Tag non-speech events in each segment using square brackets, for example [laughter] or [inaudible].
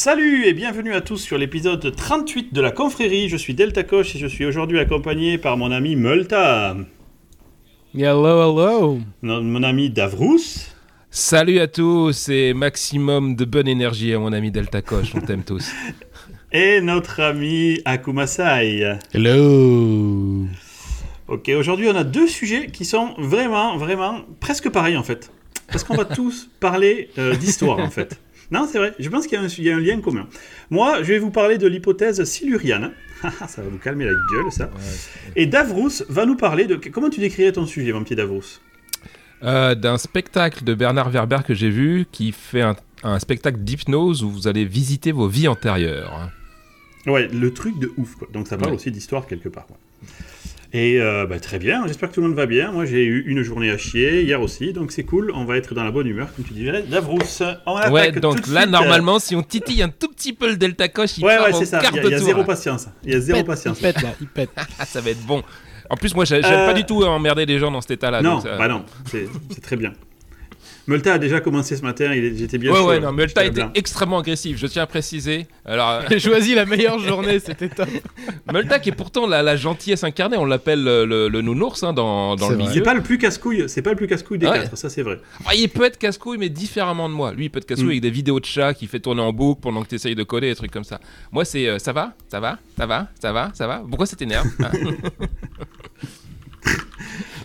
Salut et bienvenue à tous sur l'épisode 38 de la confrérie. Je suis Delta Coche et je suis aujourd'hui accompagné par mon ami Multa. Hello, hello. Non, mon ami Davrous. Salut à tous et maximum de bonne énergie à mon ami Delta Coche, on t'aime tous. [laughs] Et notre ami Akumasai. Hello. Ok, aujourd'hui on a deux sujets qui sont vraiment, vraiment presque pareils en fait. Parce qu'on va [laughs] tous parler euh, d'histoire en fait. Non, c'est vrai, je pense qu'il y, a un- il y a un lien commun. Moi, je vais vous parler de l'hypothèse siluriane. [laughs] ça va vous calmer la gueule, ça. Et Davrous va nous parler de... Comment tu décrirais ton sujet, mon petit Davrous Euh, D'un spectacle de Bernard Werber que j'ai vu qui fait un, un spectacle d'hypnose où vous allez visiter vos vies antérieures. Ouais, le truc de ouf, quoi. Donc ça parle Ouais. aussi d'histoire quelque part. quoi. Et euh, bah, très bien, j'espère que tout le monde va bien. Moi j'ai eu une journée à chier, hier aussi, donc c'est cool, on va être dans la bonne humeur, comme tu dirais. Davrous, on attaque Ouais, tout donc de là, suite, normalement, si on titille un tout petit peu le Delta Coche, il Ouais, part ouais, en c'est ça, quart il y a, de il y a tour, zéro patience. Il y a zéro Pète, patience. Il pète là, il pète. [laughs] Ah, ça va être bon. En plus, moi, j'ai- j'aime Euh, pas du tout emmerder les gens dans cet état-là. non, donc ça- bah non, c'est très bien. Multa a déjà commencé ce matin, il j'étais bien Ouais, chaud, ouais, non, tas était bien. extrêmement agressif, je tiens à préciser. Alors, euh, [laughs] J'ai choisi la meilleure journée, c'était top. [laughs] Multa qui est pourtant la, la gentillesse incarnée, on l'appelle euh, le, le nounours hein, dans, le vrai. C'est milieu. pas le plus casse-couille, c'est pas le plus casse-couille des Ouais. quatre, ça c'est vrai. Ah, il peut être casse-couille, mais différemment de moi. Lui, il peut être casse-couille Mm. avec des vidéos de chat qui fait tourner en boucle pendant que tu essayes de coder, des trucs comme ça. Moi, c'est euh, ça va Ça va Ça va Ça va Ça va Pourquoi ça t'énerve Hein [laughs]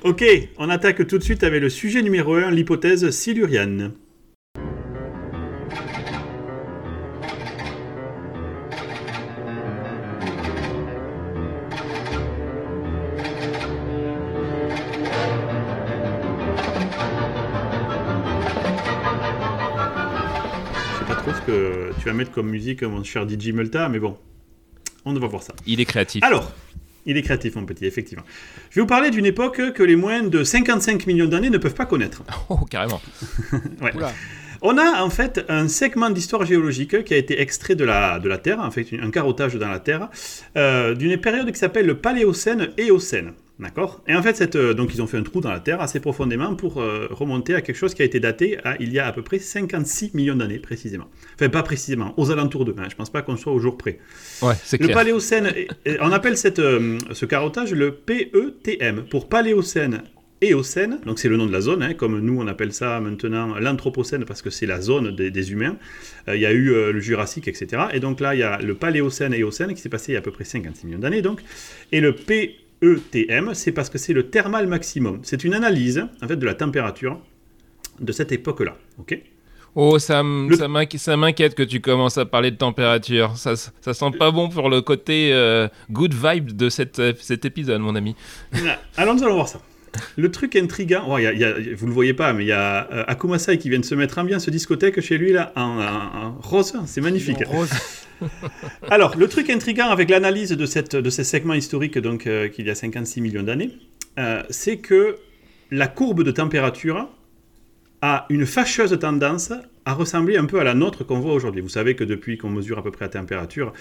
Ok, on attaque tout de suite avec le sujet numéro 1, l'hypothèse siluriane. Je sais pas trop ce que tu vas mettre comme musique, mon cher DJ Multa, mais bon, on va voir ça. Il est créatif. Alors, il est créatif, mon petit, effectivement. Je vais vous parler d'une époque que les moins de 55 millions d'années ne peuvent pas connaître. [laughs] Oh, carrément. [laughs] Ouais. Oula. On a en fait un segment d'histoire géologique qui a été extrait de la, de la Terre, en fait un carottage dans la Terre, euh, d'une période qui s'appelle le Paléocène Éocène. D'accord Et en fait, cette, euh, donc ils ont fait un trou dans la Terre assez profondément pour euh, remonter à quelque chose qui a été daté à il y a à peu près 56 millions d'années précisément. Enfin, pas précisément, aux alentours de. Hein, je pense pas qu'on soit au jour près. Ouais, c'est Le clair. Paléocène, et- et on appelle cette, euh, ce carottage le PETM, pour Paléocène Éocène, donc c'est le nom de la zone, hein, comme nous on appelle ça maintenant l'Anthropocène parce que c'est la zone des, des humains. Euh, Il y a eu euh, le Jurassique, etc. Et donc là, il y a le Paléocène Éocène qui s'est passé il y a à peu près 56 millions d'années. Donc. Et le PETM, c'est parce que c'est le thermal maximum. C'est une analyse en fait, de la température de cette époque-là. ok Oh, ça, m'inquiète que tu commences à parler de température. Ça, ça sent pas bon pour le côté euh, good vibe de cette, cet épisode, mon ami. Allons, nous allons voir ça. Le truc intriguant, oh, y a- il y a- vous le voyez pas, mais il y a euh, Akumasai qui vient de se mettre ambiance discothèque chez lui là en, en- en rose, c'est magnifique. Rose. [laughs] Alors, le truc intriguant avec l'analyse de, cette, de ces segments historiques donc euh, qu'il y a 56 millions d'années, euh, c'est que la courbe de température a une fâcheuse tendance à ressembler un peu à la nôtre qu'on voit aujourd'hui. Vous savez que depuis qu'on mesure à peu près la température,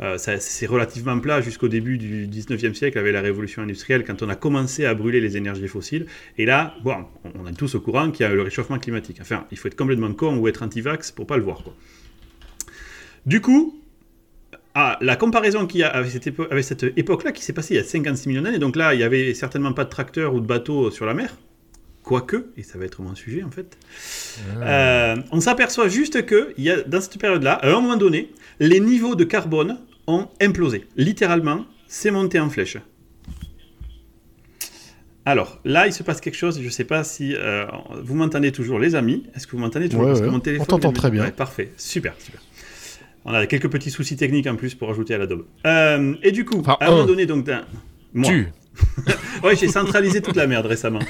euh, c'est relativement plat jusqu'au début du 19e siècle avec la révolution industrielle, quand on a commencé à brûler les énergies fossiles. Et là, bon, on est tous au courant qu'il y a le réchauffement climatique. Enfin, il faut être complètement con ou être anti-vax pour pas le voir. Du coup, la comparaison qu'il y a avec cette, époque-là qui s'est passée il y a 56 millions d'années, donc là, il y avait certainement pas de tracteur ou de bateau sur la mer, quoique, et ça va être mon sujet en fait, euh, on s'aperçoit juste que y a, dans cette période-là, à un moment donné, les niveaux de carbone ont implosé. Littéralement, c'est monté en flèche. Alors, là, il se passe quelque chose, je ne sais pas si euh, vous m'entendez toujours, les amis. Est-ce que vous m'entendez toujours? Ouais, Parce que ouais. mon téléphone On t'entend très bien. Ouais, parfait, super, super. On a quelques petits soucis techniques en plus pour ajouter à l'Adobe. Euh, et du coup, Enfin, à un moment donné, donc, moi, Tu. [laughs] Ouais, j'ai centralisé toute la merde récemment.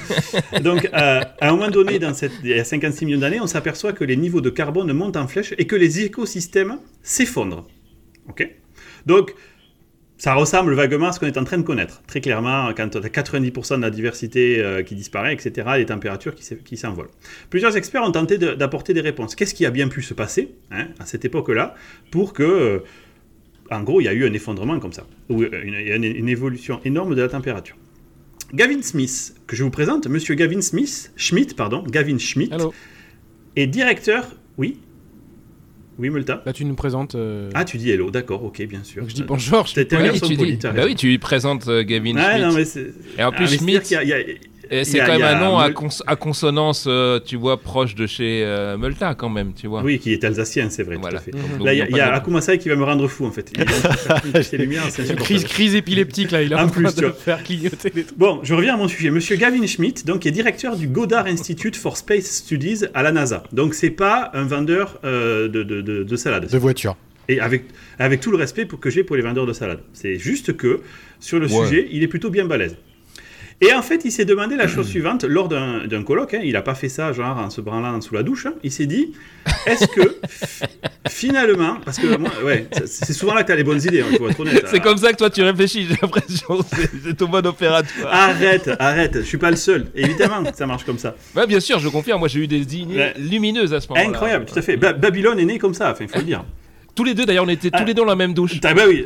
Donc, à un moment donné, dans cette, il y a 56 millions d'années, on s'aperçoit que les niveaux de carbone montent en flèche et que les écosystèmes s'effondrent. Ok? Donc, ça ressemble vaguement à ce qu'on est en train de connaître. Très clairement, quand on a 90% de la diversité euh, qui disparaît, etc., les températures qui s'e- qui s'envolent. Plusieurs experts ont tenté d'apporter des réponses. Qu'est-ce qui a bien pu se passer hein, à cette époque-là pour que, euh, en gros, il y a eu un effondrement comme ça, ou euh, une, il y a une- une évolution énorme de la température Gavin Smith, que je vous présente, monsieur Gavin Smith, Schmidt, pardon, Gavin Schmidt, est directeur, oui, Oui, Multa Là, tu nous présentes. euh, Ah, tu dis hello, d'accord, ok, bien sûr. donc je dis bonjour. je suis T'es- un garçon tu poli, dis- bah oui, tu lui présentes euh, Gavin Ouais, Schmidt. non, mais c'est. Et en Ah, plus, mais c'est-à-dire Schmidt, qu'il y a- il y a- et c'est a- quand même a un nom à, Mul- cons- à consonance, euh, tu vois, proche de chez euh, Multa quand même, tu vois. Oui, qui est alsacien, c'est vrai, Voilà. tout à fait. Là, il y a, a pas non plus. Akuma Sai qui va me rendre fou, en fait. Il [laughs] lumières, c'est Crise, crise épileptique là, il est en, En train plus, de faire clignoter les trucs. Bon, je reviens à mon sujet. Monsieur Gavin Schmidt, donc, qui est directeur du Goddard Institute for Space Studies à la NASA. Donc, c'est pas un vendeur euh, de, de, de, de salade. De voiture. Et avec, avec tout le respect pour, que j'ai pour les vendeurs de salade. C'est juste que, sur le Ouais. sujet, il est plutôt bien balèze. Et en fait, il s'est demandé la chose suivante lors d'un colloque. hein, il n'a pas fait ça genre en se branlant sous la douche. hein, il s'est dit est-ce que [laughs] finalement, parce que moi, ouais, c'est- souvent là que tu as les bonnes idées, il faut être honnête. C'est comme ça que toi tu réfléchis, j'ai l'impression. [laughs] C'est- C'est ton mode opératoire. Arrête, arrête, je suis pas le seul. Évidemment ça marche comme ça. Ouais, bien sûr, je confirme. Moi, j'ai eu des idées Ouais. lumineuses à ce moment-là. Incroyable, tout à fait. Ba- Babylone est né comme ça, enfin, il faut le dire. Tous les deux, d'ailleurs, on était tous Ah. les deux dans la même douche. Ah bah oui,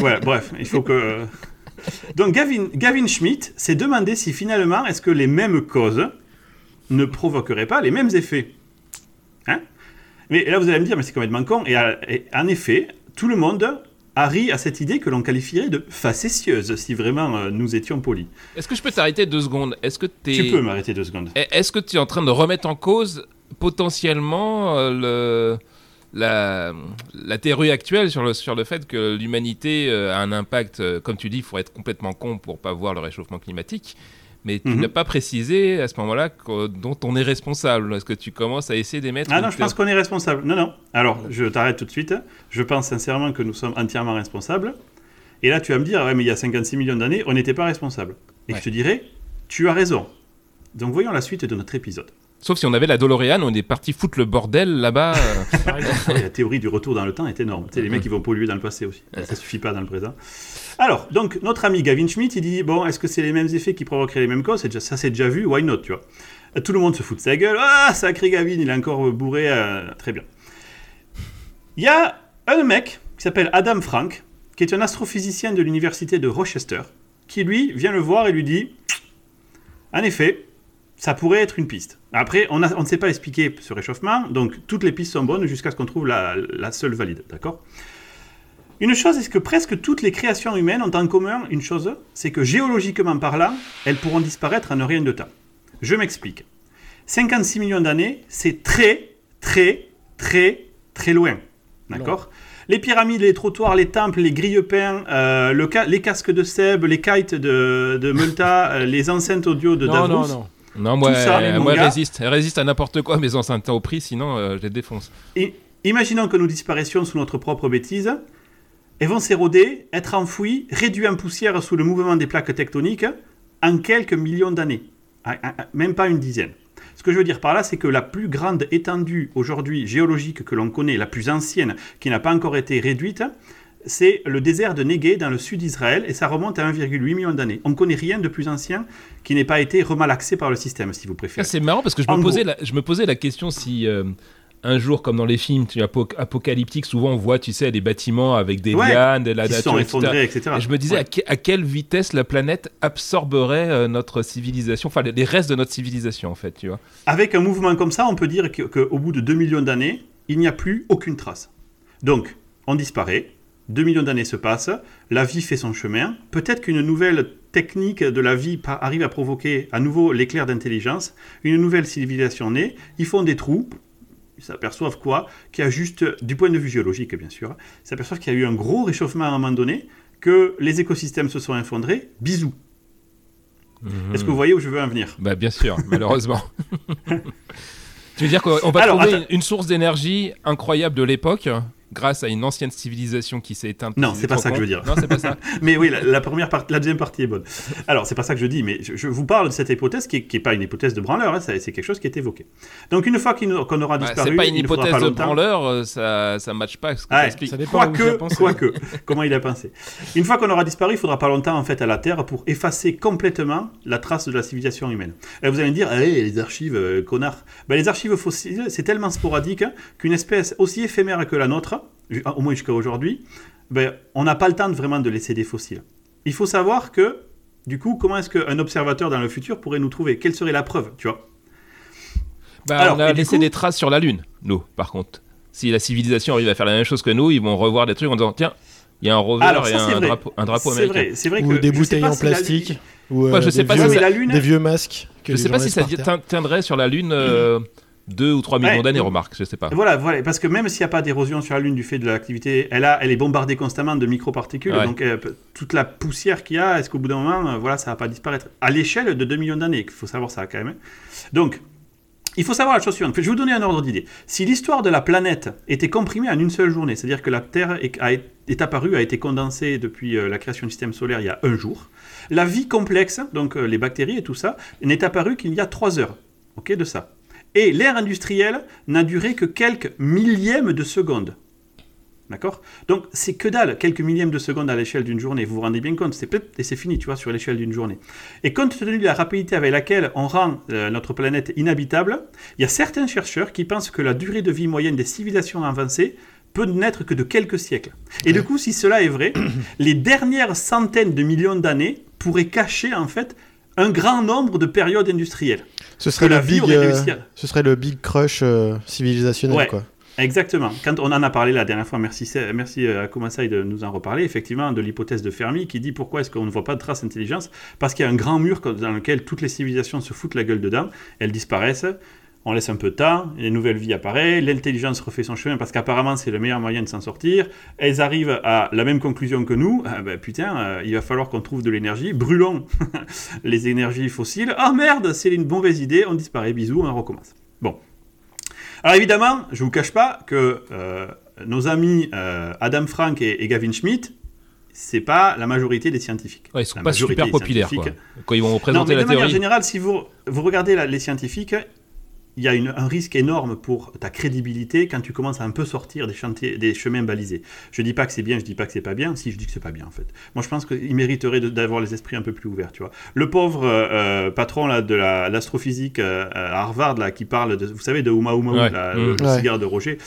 Ouais, bref, il faut que... Donc Gavin, Gavin Schmidt s'est demandé si finalement, est-ce que les mêmes causes ne provoqueraient pas les mêmes effets Hein? Mais là, vous allez me dire, mais c'est complètement con. Et, euh, et en effet, tout le monde a ri à cette idée que l'on qualifierait de facétieuse, si vraiment euh, nous étions polis. Est-ce que je peux t'arrêter deux secondes? Est-ce que t'es... Tu peux m'arrêter deux secondes. Eh, Est-ce que tu es en train de remettre en cause potentiellement euh, le, la, la théorie actuelle sur le, sur le fait que l'humanité euh, a un impact, euh, comme tu dis, il faut être complètement con pour pas voir le réchauffement climatique mais tu Mhm. n'as pas précisé à ce moment-là dont on est responsable. Est-ce que tu commences à essayer d'émettre Ah non, je pense qu'on est responsable. Non, non. Alors, je t'arrête tout de suite. Je pense sincèrement que nous sommes entièrement responsables. Et là, tu vas me dire, ouais, mais il y a 56 millions d'années, on n'était pas responsable. Et Ouais. je te dirais, tu as raison. Donc, voyons la suite de notre épisode. Sauf si on avait la DeLorean, on est parti foutre le bordel là-bas. euh. [laughs] La théorie du retour dans le temps est énorme. Les mecs, ils vont polluer dans le passé aussi. Ça suffit pas dans le présent. Alors, donc, notre ami Gavin Schmidt, il dit, bon, est-ce que c'est les mêmes effets qui provoqueraient les mêmes causes? Ça, c'est déjà vu, why not, tu vois? Tout le monde se fout de sa gueule. Ah, sacré Gavin, il est encore bourré. euh, très bien. Il y a un mec qui s'appelle Adam Frank, qui est un astrophysicien de l'université de Rochester, qui lui vient le voir et lui dit En effet, ça pourrait être une piste. Après, on, a- on ne sait pas expliquer ce réchauffement, donc toutes les pistes sont bonnes jusqu'à ce qu'on trouve la, la seule valide, d'accord? Une chose est que presque toutes les créations humaines ont en commun une chose, c'est que géologiquement parlant, elles pourront disparaître en rien de temps. Je m'explique. 56 millions d'années, c'est très, très, très, très loin. D'accord? Les pyramides, les trottoirs, les temples, les grille-pains, euh, le ca- les casques de Seb, les kites de, de Multa, [laughs] euh, les enceintes audio de Davos. non, non. non, moi, ça, moi résiste. Elle résiste à n'importe quoi, mes enceintes au prix, sinon euh, je les défonce. Et imaginons que nous disparaissions sous notre propre bêtise. Elles vont s'éroder, être enfouies, réduites en poussière sous le mouvement des plaques tectoniques en quelques millions d'années. Ah, ah, ah, Même pas une dizaine. Ce que je veux dire par là, c'est que la plus grande étendue aujourd'hui géologique que l'on connaît, la plus ancienne, qui n'a pas encore été réduite, c'est le désert de Negev dans le sud d'Israël, et ça remonte à 1,8 million d'années. On ne connaît rien de plus ancien qui n'ait pas été remalaxé par le système, si vous Ah, préférez. c'est marrant parce que je me, posais la, je me posais la question si euh, un jour, comme dans les films tu, apocalyptiques, souvent on voit, tu sais, des bâtiments avec des Ouais, lianes, de la qui se nature, sont etc. effondrés, etc. Et je me disais Ouais. à, que- à quelle vitesse la planète absorberait euh, notre civilisation, enfin les, les restes de notre civilisation en fait, tu vois. Avec un mouvement comme ça, on peut dire qu'au bout de 2 millions d'années, il n'y a plus aucune trace. Donc, on disparaît, 2 millions d'années se passent, la vie fait son chemin, peut-être qu'une nouvelle technique de la vie arrive à provoquer à nouveau l'éclair d'intelligence, une nouvelle civilisation naît, ils font des trous, ils s'aperçoivent quoi? Qu'il y a juste, du point de vue géologique bien sûr, ils s'aperçoivent qu'il y a eu un gros réchauffement à un moment donné, que les écosystèmes se sont effondrés, bisous. Est-ce que vous voyez où je veux en venir? Bah bien sûr, [laughs] malheureusement. [laughs] tu veux dire qu'on va Alors, trouver attends. une source d'énergie incroyable de l'époque? Grâce à une ancienne civilisation qui s'est éteinte. Non, c'est pas ça que je veux dire. Non, c'est pas ça. [laughs] Mais oui, la, la première partie, la deuxième partie est bonne. Alors, c'est pas ça que je dis, mais je, je vous parle de cette hypothèse qui n'est pas une hypothèse de branleur, hein, c'est quelque chose qui est évoqué. Donc, une fois qu'on aura disparu, c'est pas une il ne faudra hypothèse pas de longtemps. branleur, euh, ça ça matche pas ce que ça Quoique, pensé. quoique, comment il a pensé. Une fois qu'on aura disparu, il faudra pas longtemps en fait à la Terre pour effacer complètement la trace de la civilisation humaine. Et vous allez me dire, ah, ouais, les archives, euh, connard. Ben, les archives fossiles, c'est tellement sporadique hein, qu'une espèce aussi éphémère que la nôtre, au moins jusqu'à aujourd'hui, ben, on n'a pas le temps de vraiment de laisser des fossiles. Il faut savoir que, du coup, comment est-ce qu'un observateur dans le futur pourrait nous trouver? Quelle serait la preuve, tu vois? Bah, Alors, on a laissé coup- des traces sur la Lune, nous, par contre. si la civilisation arrive à faire la même chose que nous, ils vont revoir des trucs en disant tiens, il y a un rover et un drapeau, un drapeau, américain. C'est vrai, ou des bouteilles en plastique. Ou je sais des, pas vieux, si la Lune... des vieux masques. je sais pas si ça tiendrait sur la Lune. Euh, deux ou trois millions d'années, remarque, je sais pas. Voilà, voilà, parce que même s'il n'y a pas d'érosion sur la Lune du fait de l'activité, elle, a, elle est bombardée constamment de microparticules, donc euh, toute la poussière qu'il y a, est-ce qu'au bout d'un moment, euh, voilà, ça va pas disparaître? À l'échelle de 2 millions d'années, il faut savoir ça quand même. Donc, il faut savoir la chose suivante. Je vais vous donner un ordre d'idée. Si l'histoire de la planète était comprimée en une seule journée, c'est-à-dire que la Terre est, apparue, a été condensée depuis euh, la création du système solaire il y a un jour, la vie complexe, donc les bactéries et tout ça, n'est apparue qu'il y a trois heures. Ok, de ça. Et l'ère industrielle n'a duré que quelques millièmes de seconde. D'accord? Donc c'est que dalle, quelques millièmes de seconde à l'échelle d'une journée. Vous vous rendez bien compte, c'est et c'est fini, tu vois, sur l'échelle d'une journée. Et compte tenu de la rapidité avec laquelle on rend euh, notre planète inhabitable, il y a certains chercheurs qui pensent que la durée de vie moyenne des civilisations avancées peut n'être que de quelques siècles. Et du coup, si cela est vrai, [coughs] les dernières centaines de millions d'années pourraient cacher en fait un grand nombre de périodes industrielles. Ce serait, le big, euh, ce serait le big crush euh, civilisationnel, quoi. Exactement. Quand on en a parlé la dernière fois, merci, merci euh, à Komasai de nous en reparler, effectivement, de l'hypothèse de Fermi qui dit pourquoi est-ce qu'on ne voit pas de traces d'intelligence? Parce qu'il y a un grand mur dans lequel toutes les civilisations se foutent la gueule dedans, elles disparaissent, on laisse un peu de temps, les nouvelles vies apparaissent, l'intelligence refait son chemin parce qu'apparemment c'est le meilleur moyen de s'en sortir. Elles arrivent à la même conclusion que nous. Ah ben, putain, euh, il va falloir qu'on trouve de l'énergie. Brûlons [laughs] les énergies fossiles. Ah merde, c'est une mauvaise idée, on disparaît, bisous, on recommence. Bon. Alors évidemment, je vous cache pas que euh, nos amis euh, Adam Frank et, Gavin Schmidt, c'est pas la majorité des scientifiques. Ouais, ils sont pas super populaires quoi. Quand ils vont présenter non, mais de manière générale, si vous, vous regardez les scientifiques, il y a un risque énorme pour ta crédibilité quand tu commences à un peu sortir des, chantiers, des chemins balisés. Je dis pas que c'est bien, je dis pas que c'est pas bien, si je dis que c'est pas bien en fait. Moi je pense qu'il mériterait d'avoir les esprits un peu plus ouverts, tu vois. Le pauvre euh, euh, patron là, de l'astrophysique euh, à Harvard là, qui parle, de, vous savez, de Ouma Ouma, le, le, cigare de Roger,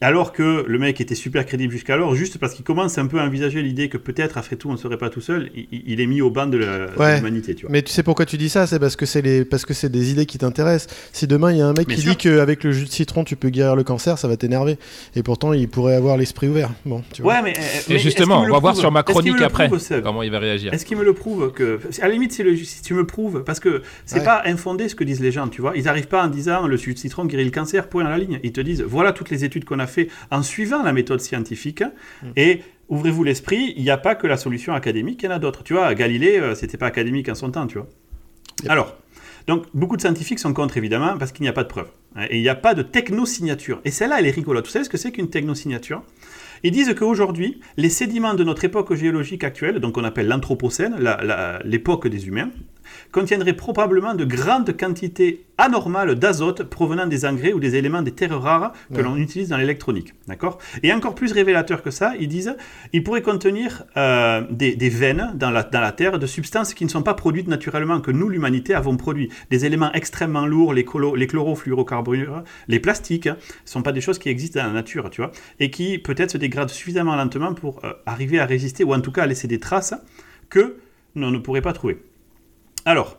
alors que le mec était super crédible jusqu'alors, juste parce qu'il commence un peu à envisager l'idée que peut-être, après tout, on ne serait pas tout seul, il, est mis au banc de l'humanité. Mais tu sais pourquoi tu dis ça? C'est parce que c'est les... parce que c'est des idées qui t'intéressent. Si demain il y a un mec qui dit qu'avec le jus de citron tu peux guérir le cancer, ça va t'énerver. Et pourtant, il pourrait avoir l'esprit ouvert. Bon, tu vois. Ouais, mais, Et justement, on va voir sur ma chronique après comment il va réagir. Est-ce qu'il me le prouve que, à la limite, si, tu me prouves, parce que c'est pas infondé ce que disent les gens, tu vois. Ils n'arrivent pas en disant le jus de citron guérit le cancer, point à la ligne. Ils te disent voilà toutes les études qu'on a fait en suivant la méthode scientifique. Mm. Et ouvrez-vous l'esprit, il n'y a pas que la solution académique, il y en a d'autres. Tu vois, Galilée, euh, c'était pas académique en son temps, tu vois. Alors, donc, beaucoup de scientifiques sont contre, évidemment, parce qu'il n'y a pas de preuves. Et il n'y a pas de technosignature. Et celle-là, elle est rigolote. Vous savez ce que c'est qu'une technosignature? Ils disent qu'aujourd'hui, les sédiments de notre époque géologique actuelle, donc on appelle l'Anthropocène, l'époque des humains, contiendrait probablement de grandes quantités anormales d'azote provenant des engrais ou des éléments des terres rares que l'on utilise dans l'électronique. D'accord? Et encore plus révélateur que ça, ils disent il pourrait contenir euh, des, veines dans la, dans la Terre de substances qui ne sont pas produites naturellement, que nous, l'humanité, avons produit. Des éléments extrêmement lourds, les, les chlorofluorocarbures, les plastiques, ne sont pas des choses qui existent dans la nature, tu vois, et qui peut-être se dégradent suffisamment lentement pour euh, arriver à résister, ou en tout cas à laisser des traces que l'on ne pourrait pas trouver. Alors,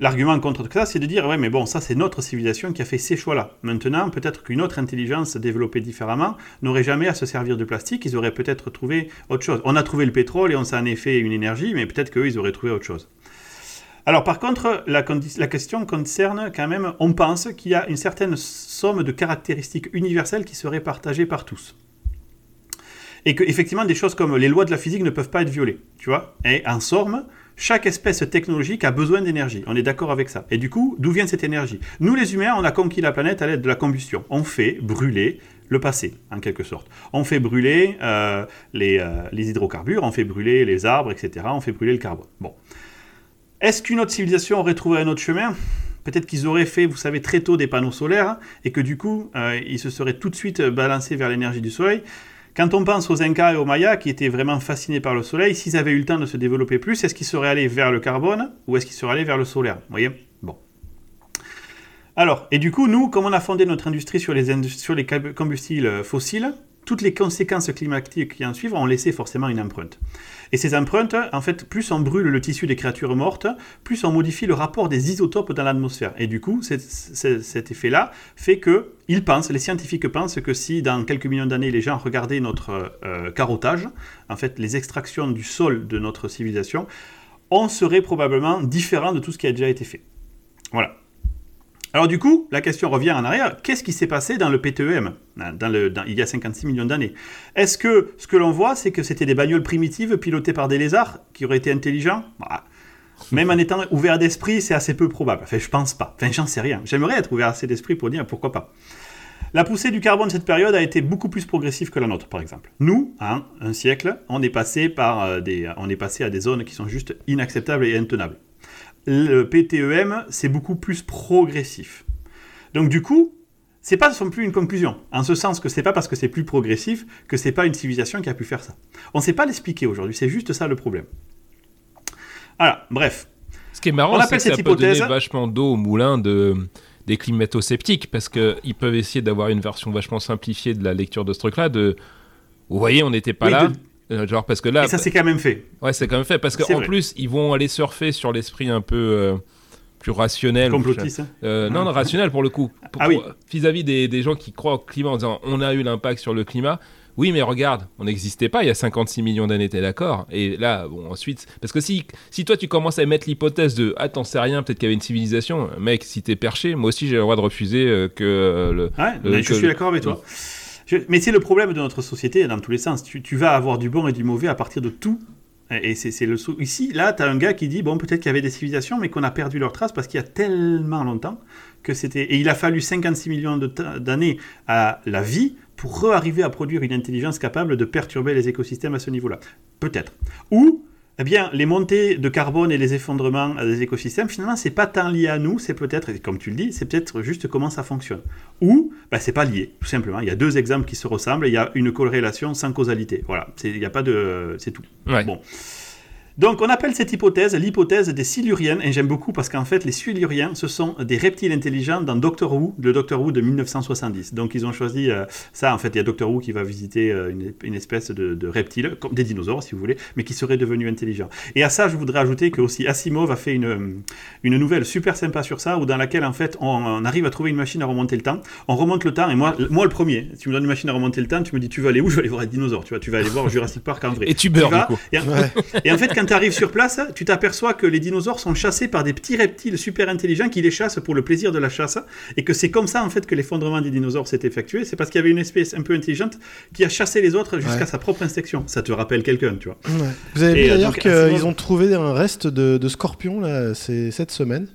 l'argument contre ça, c'est de dire, ouais, mais bon, ça c'est notre civilisation qui a fait ces choix-là. Maintenant, peut-être qu'une autre intelligence développée différemment n'aurait jamais à se servir de plastique, ils auraient peut-être trouvé autre chose. On a trouvé le pétrole et on s'en est fait une énergie, mais peut-être qu'eux, ils auraient trouvé autre chose. Alors par contre, la, la, question concerne quand même, on pense qu'il y a une certaine somme de caractéristiques universelles qui seraient partagées par tous. Et que effectivement des choses comme les lois de la physique ne peuvent pas être violées, tu vois. Et en somme, chaque espèce technologique a besoin d'énergie. On est d'accord avec ça. Et du coup, d'où vient cette énergie? Nous, les humains, on a conquis la planète à l'aide de la combustion. On fait brûler le passé, en quelque sorte. On fait brûler euh, les, euh, les, hydrocarbures, on fait brûler les arbres, etc. On fait brûler le carbone. Bon. Est-ce qu'une autre civilisation aurait trouvé un autre chemin? Peut-être qu'ils auraient fait, vous savez, très tôt des panneaux solaires et que du coup, euh, ils se seraient tout de suite balancés vers l'énergie du soleil. Quand on pense aux Incas et aux Mayas, qui étaient vraiment fascinés par le soleil, s'ils avaient eu le temps de se développer plus, est-ce qu'ils seraient allés vers le carbone ou est-ce qu'ils seraient allés vers le solaire Vous voyez? Bon. Alors, et du coup, nous, comme on a fondé notre industrie sur les, sur les combustibles fossiles, toutes les conséquences climatiques qui en suivent ont laissé forcément une empreinte. Et ces empreintes, en fait, plus on brûle le tissu des créatures mortes, plus on modifie le rapport des isotopes dans l'atmosphère. Et du coup, cet effet-là fait que ils pensent, les scientifiques pensent que si dans quelques millions d'années les gens regardaient notre euh, carottage, en fait les extractions du sol de notre civilisation, on serait probablement différent de tout ce qui a déjà été fait. Voilà. Alors du coup, la question revient en arrière. Qu'est-ce qui s'est passé dans le PTEM le, il y a 56 millions d'années? Est-ce que ce que l'on voit, c'est que c'était des bagnoles primitives pilotées par des lézards qui auraient été intelligents? Bah, Même en étant ouvert d'esprit, c'est assez peu probable. Enfin, je pense pas. Enfin, j'en sais rien. J'aimerais être ouvert assez d'esprit pour dire pourquoi pas. La poussée du carbone de cette période a été beaucoup plus progressive que la nôtre, par exemple. Nous, en un siècle, on est passé par euh, des, on est passé à des zones qui sont juste inacceptables et intenables le PTEM, c'est beaucoup plus progressif. Donc du coup, c'est pas sont plus une conclusion, en ce sens que c'est pas parce que c'est plus progressif que c'est pas une civilisation qui a pu faire ça. On ne sait pas l'expliquer aujourd'hui, c'est juste ça le problème. Voilà, bref. Ce qui est marrant, c'est que ça hypothèse... peut donner vachement d'eau au moulin de, des climato-sceptiques, parce qu'ils peuvent essayer d'avoir une version vachement simplifiée de la lecture de ce truc-là, de... Vous voyez, on n'était pas là, euh, genre parce que là. Et ça c'est quand même fait. Ouais, c'est quand même fait parce qu'en plus ils vont aller surfer sur l'esprit un peu euh, plus rationnel. Complotiste. Euh, non, non, rationnel pour le coup. ah oui. Vis-à-vis des, des, gens qui croient au climat en disant on a eu l'impact sur le climat. Oui, mais regarde, on n'existait pas il y a 56 millions d'années, t'es d'accord? Et là, bon, ensuite, parce que si, si toi tu commences à émettre l'hypothèse de ah t'en sais rien, peut-être qu'il y avait une civilisation, mec, si t'es perché, moi aussi j'ai le droit de refuser que le. Ouais, je suis d'accord avec toi mais c'est le problème de notre société dans tous les sens. Tu, vas avoir du bon et du mauvais à partir de tout. Et c'est le ici, là, tu as un gars qui dit bon, peut-être qu'il y avait des civilisations, mais qu'on a perdu leur trace parce qu'il y a tellement longtemps que c'était. Et il a fallu 56 millions d'années à la vie pour arriver à produire une intelligence capable de perturber les écosystèmes à ce niveau-là. Peut-être. Ou eh bien, les montées de carbone et les effondrements des écosystèmes, finalement, c'est pas tant lié à nous, c'est peut-être, comme tu le dis, c'est peut-être juste comment ça fonctionne. Ou, bah, c'est pas lié, tout simplement. Il y a deux exemples qui se ressemblent et il y a une corrélation sans causalité. Voilà, il n'y a pas de, c'est tout. Bon. Donc on appelle cette hypothèse l'hypothèse des Siluriens, et j'aime beaucoup parce qu'en fait les Siluriens, ce sont des reptiles intelligents dans Doctor Who, le Doctor Who de 1970. Donc ils ont choisi euh, ça, en fait il y a Doctor Who qui va visiter euh, une, espèce de, reptile, comme des dinosaures si vous voulez, mais qui serait devenu intelligent. Et à ça je voudrais ajouter que aussi Asimov a fait une, une nouvelle super sympa sur ça, où dans laquelle en fait on, arrive à trouver une machine à remonter le temps, on remonte le temps, et moi, moi le premier, tu me donnes une machine à remonter le temps, tu me dis tu vas aller où? Je vais aller voir les dinosaures, tu vois, tu vas aller voir Jurassic Park en vrai. Et tu du coup. Et, en fait quand tu arrives sur place, tu t'aperçois que les dinosaures sont chassés par des petits reptiles super intelligents qui les chassent pour le plaisir de la chasse, et que c'est comme ça en fait que l'effondrement des dinosaures s'est effectué. C'est parce qu'il y avait une espèce un peu intelligente qui a chassé les autres jusqu'à sa propre inspection. Ça te rappelle quelqu'un, tu vois. Vous avez vu euh, d'ailleurs qu'ils ont trouvé un reste de, de scorpion là, c'est cette semaine.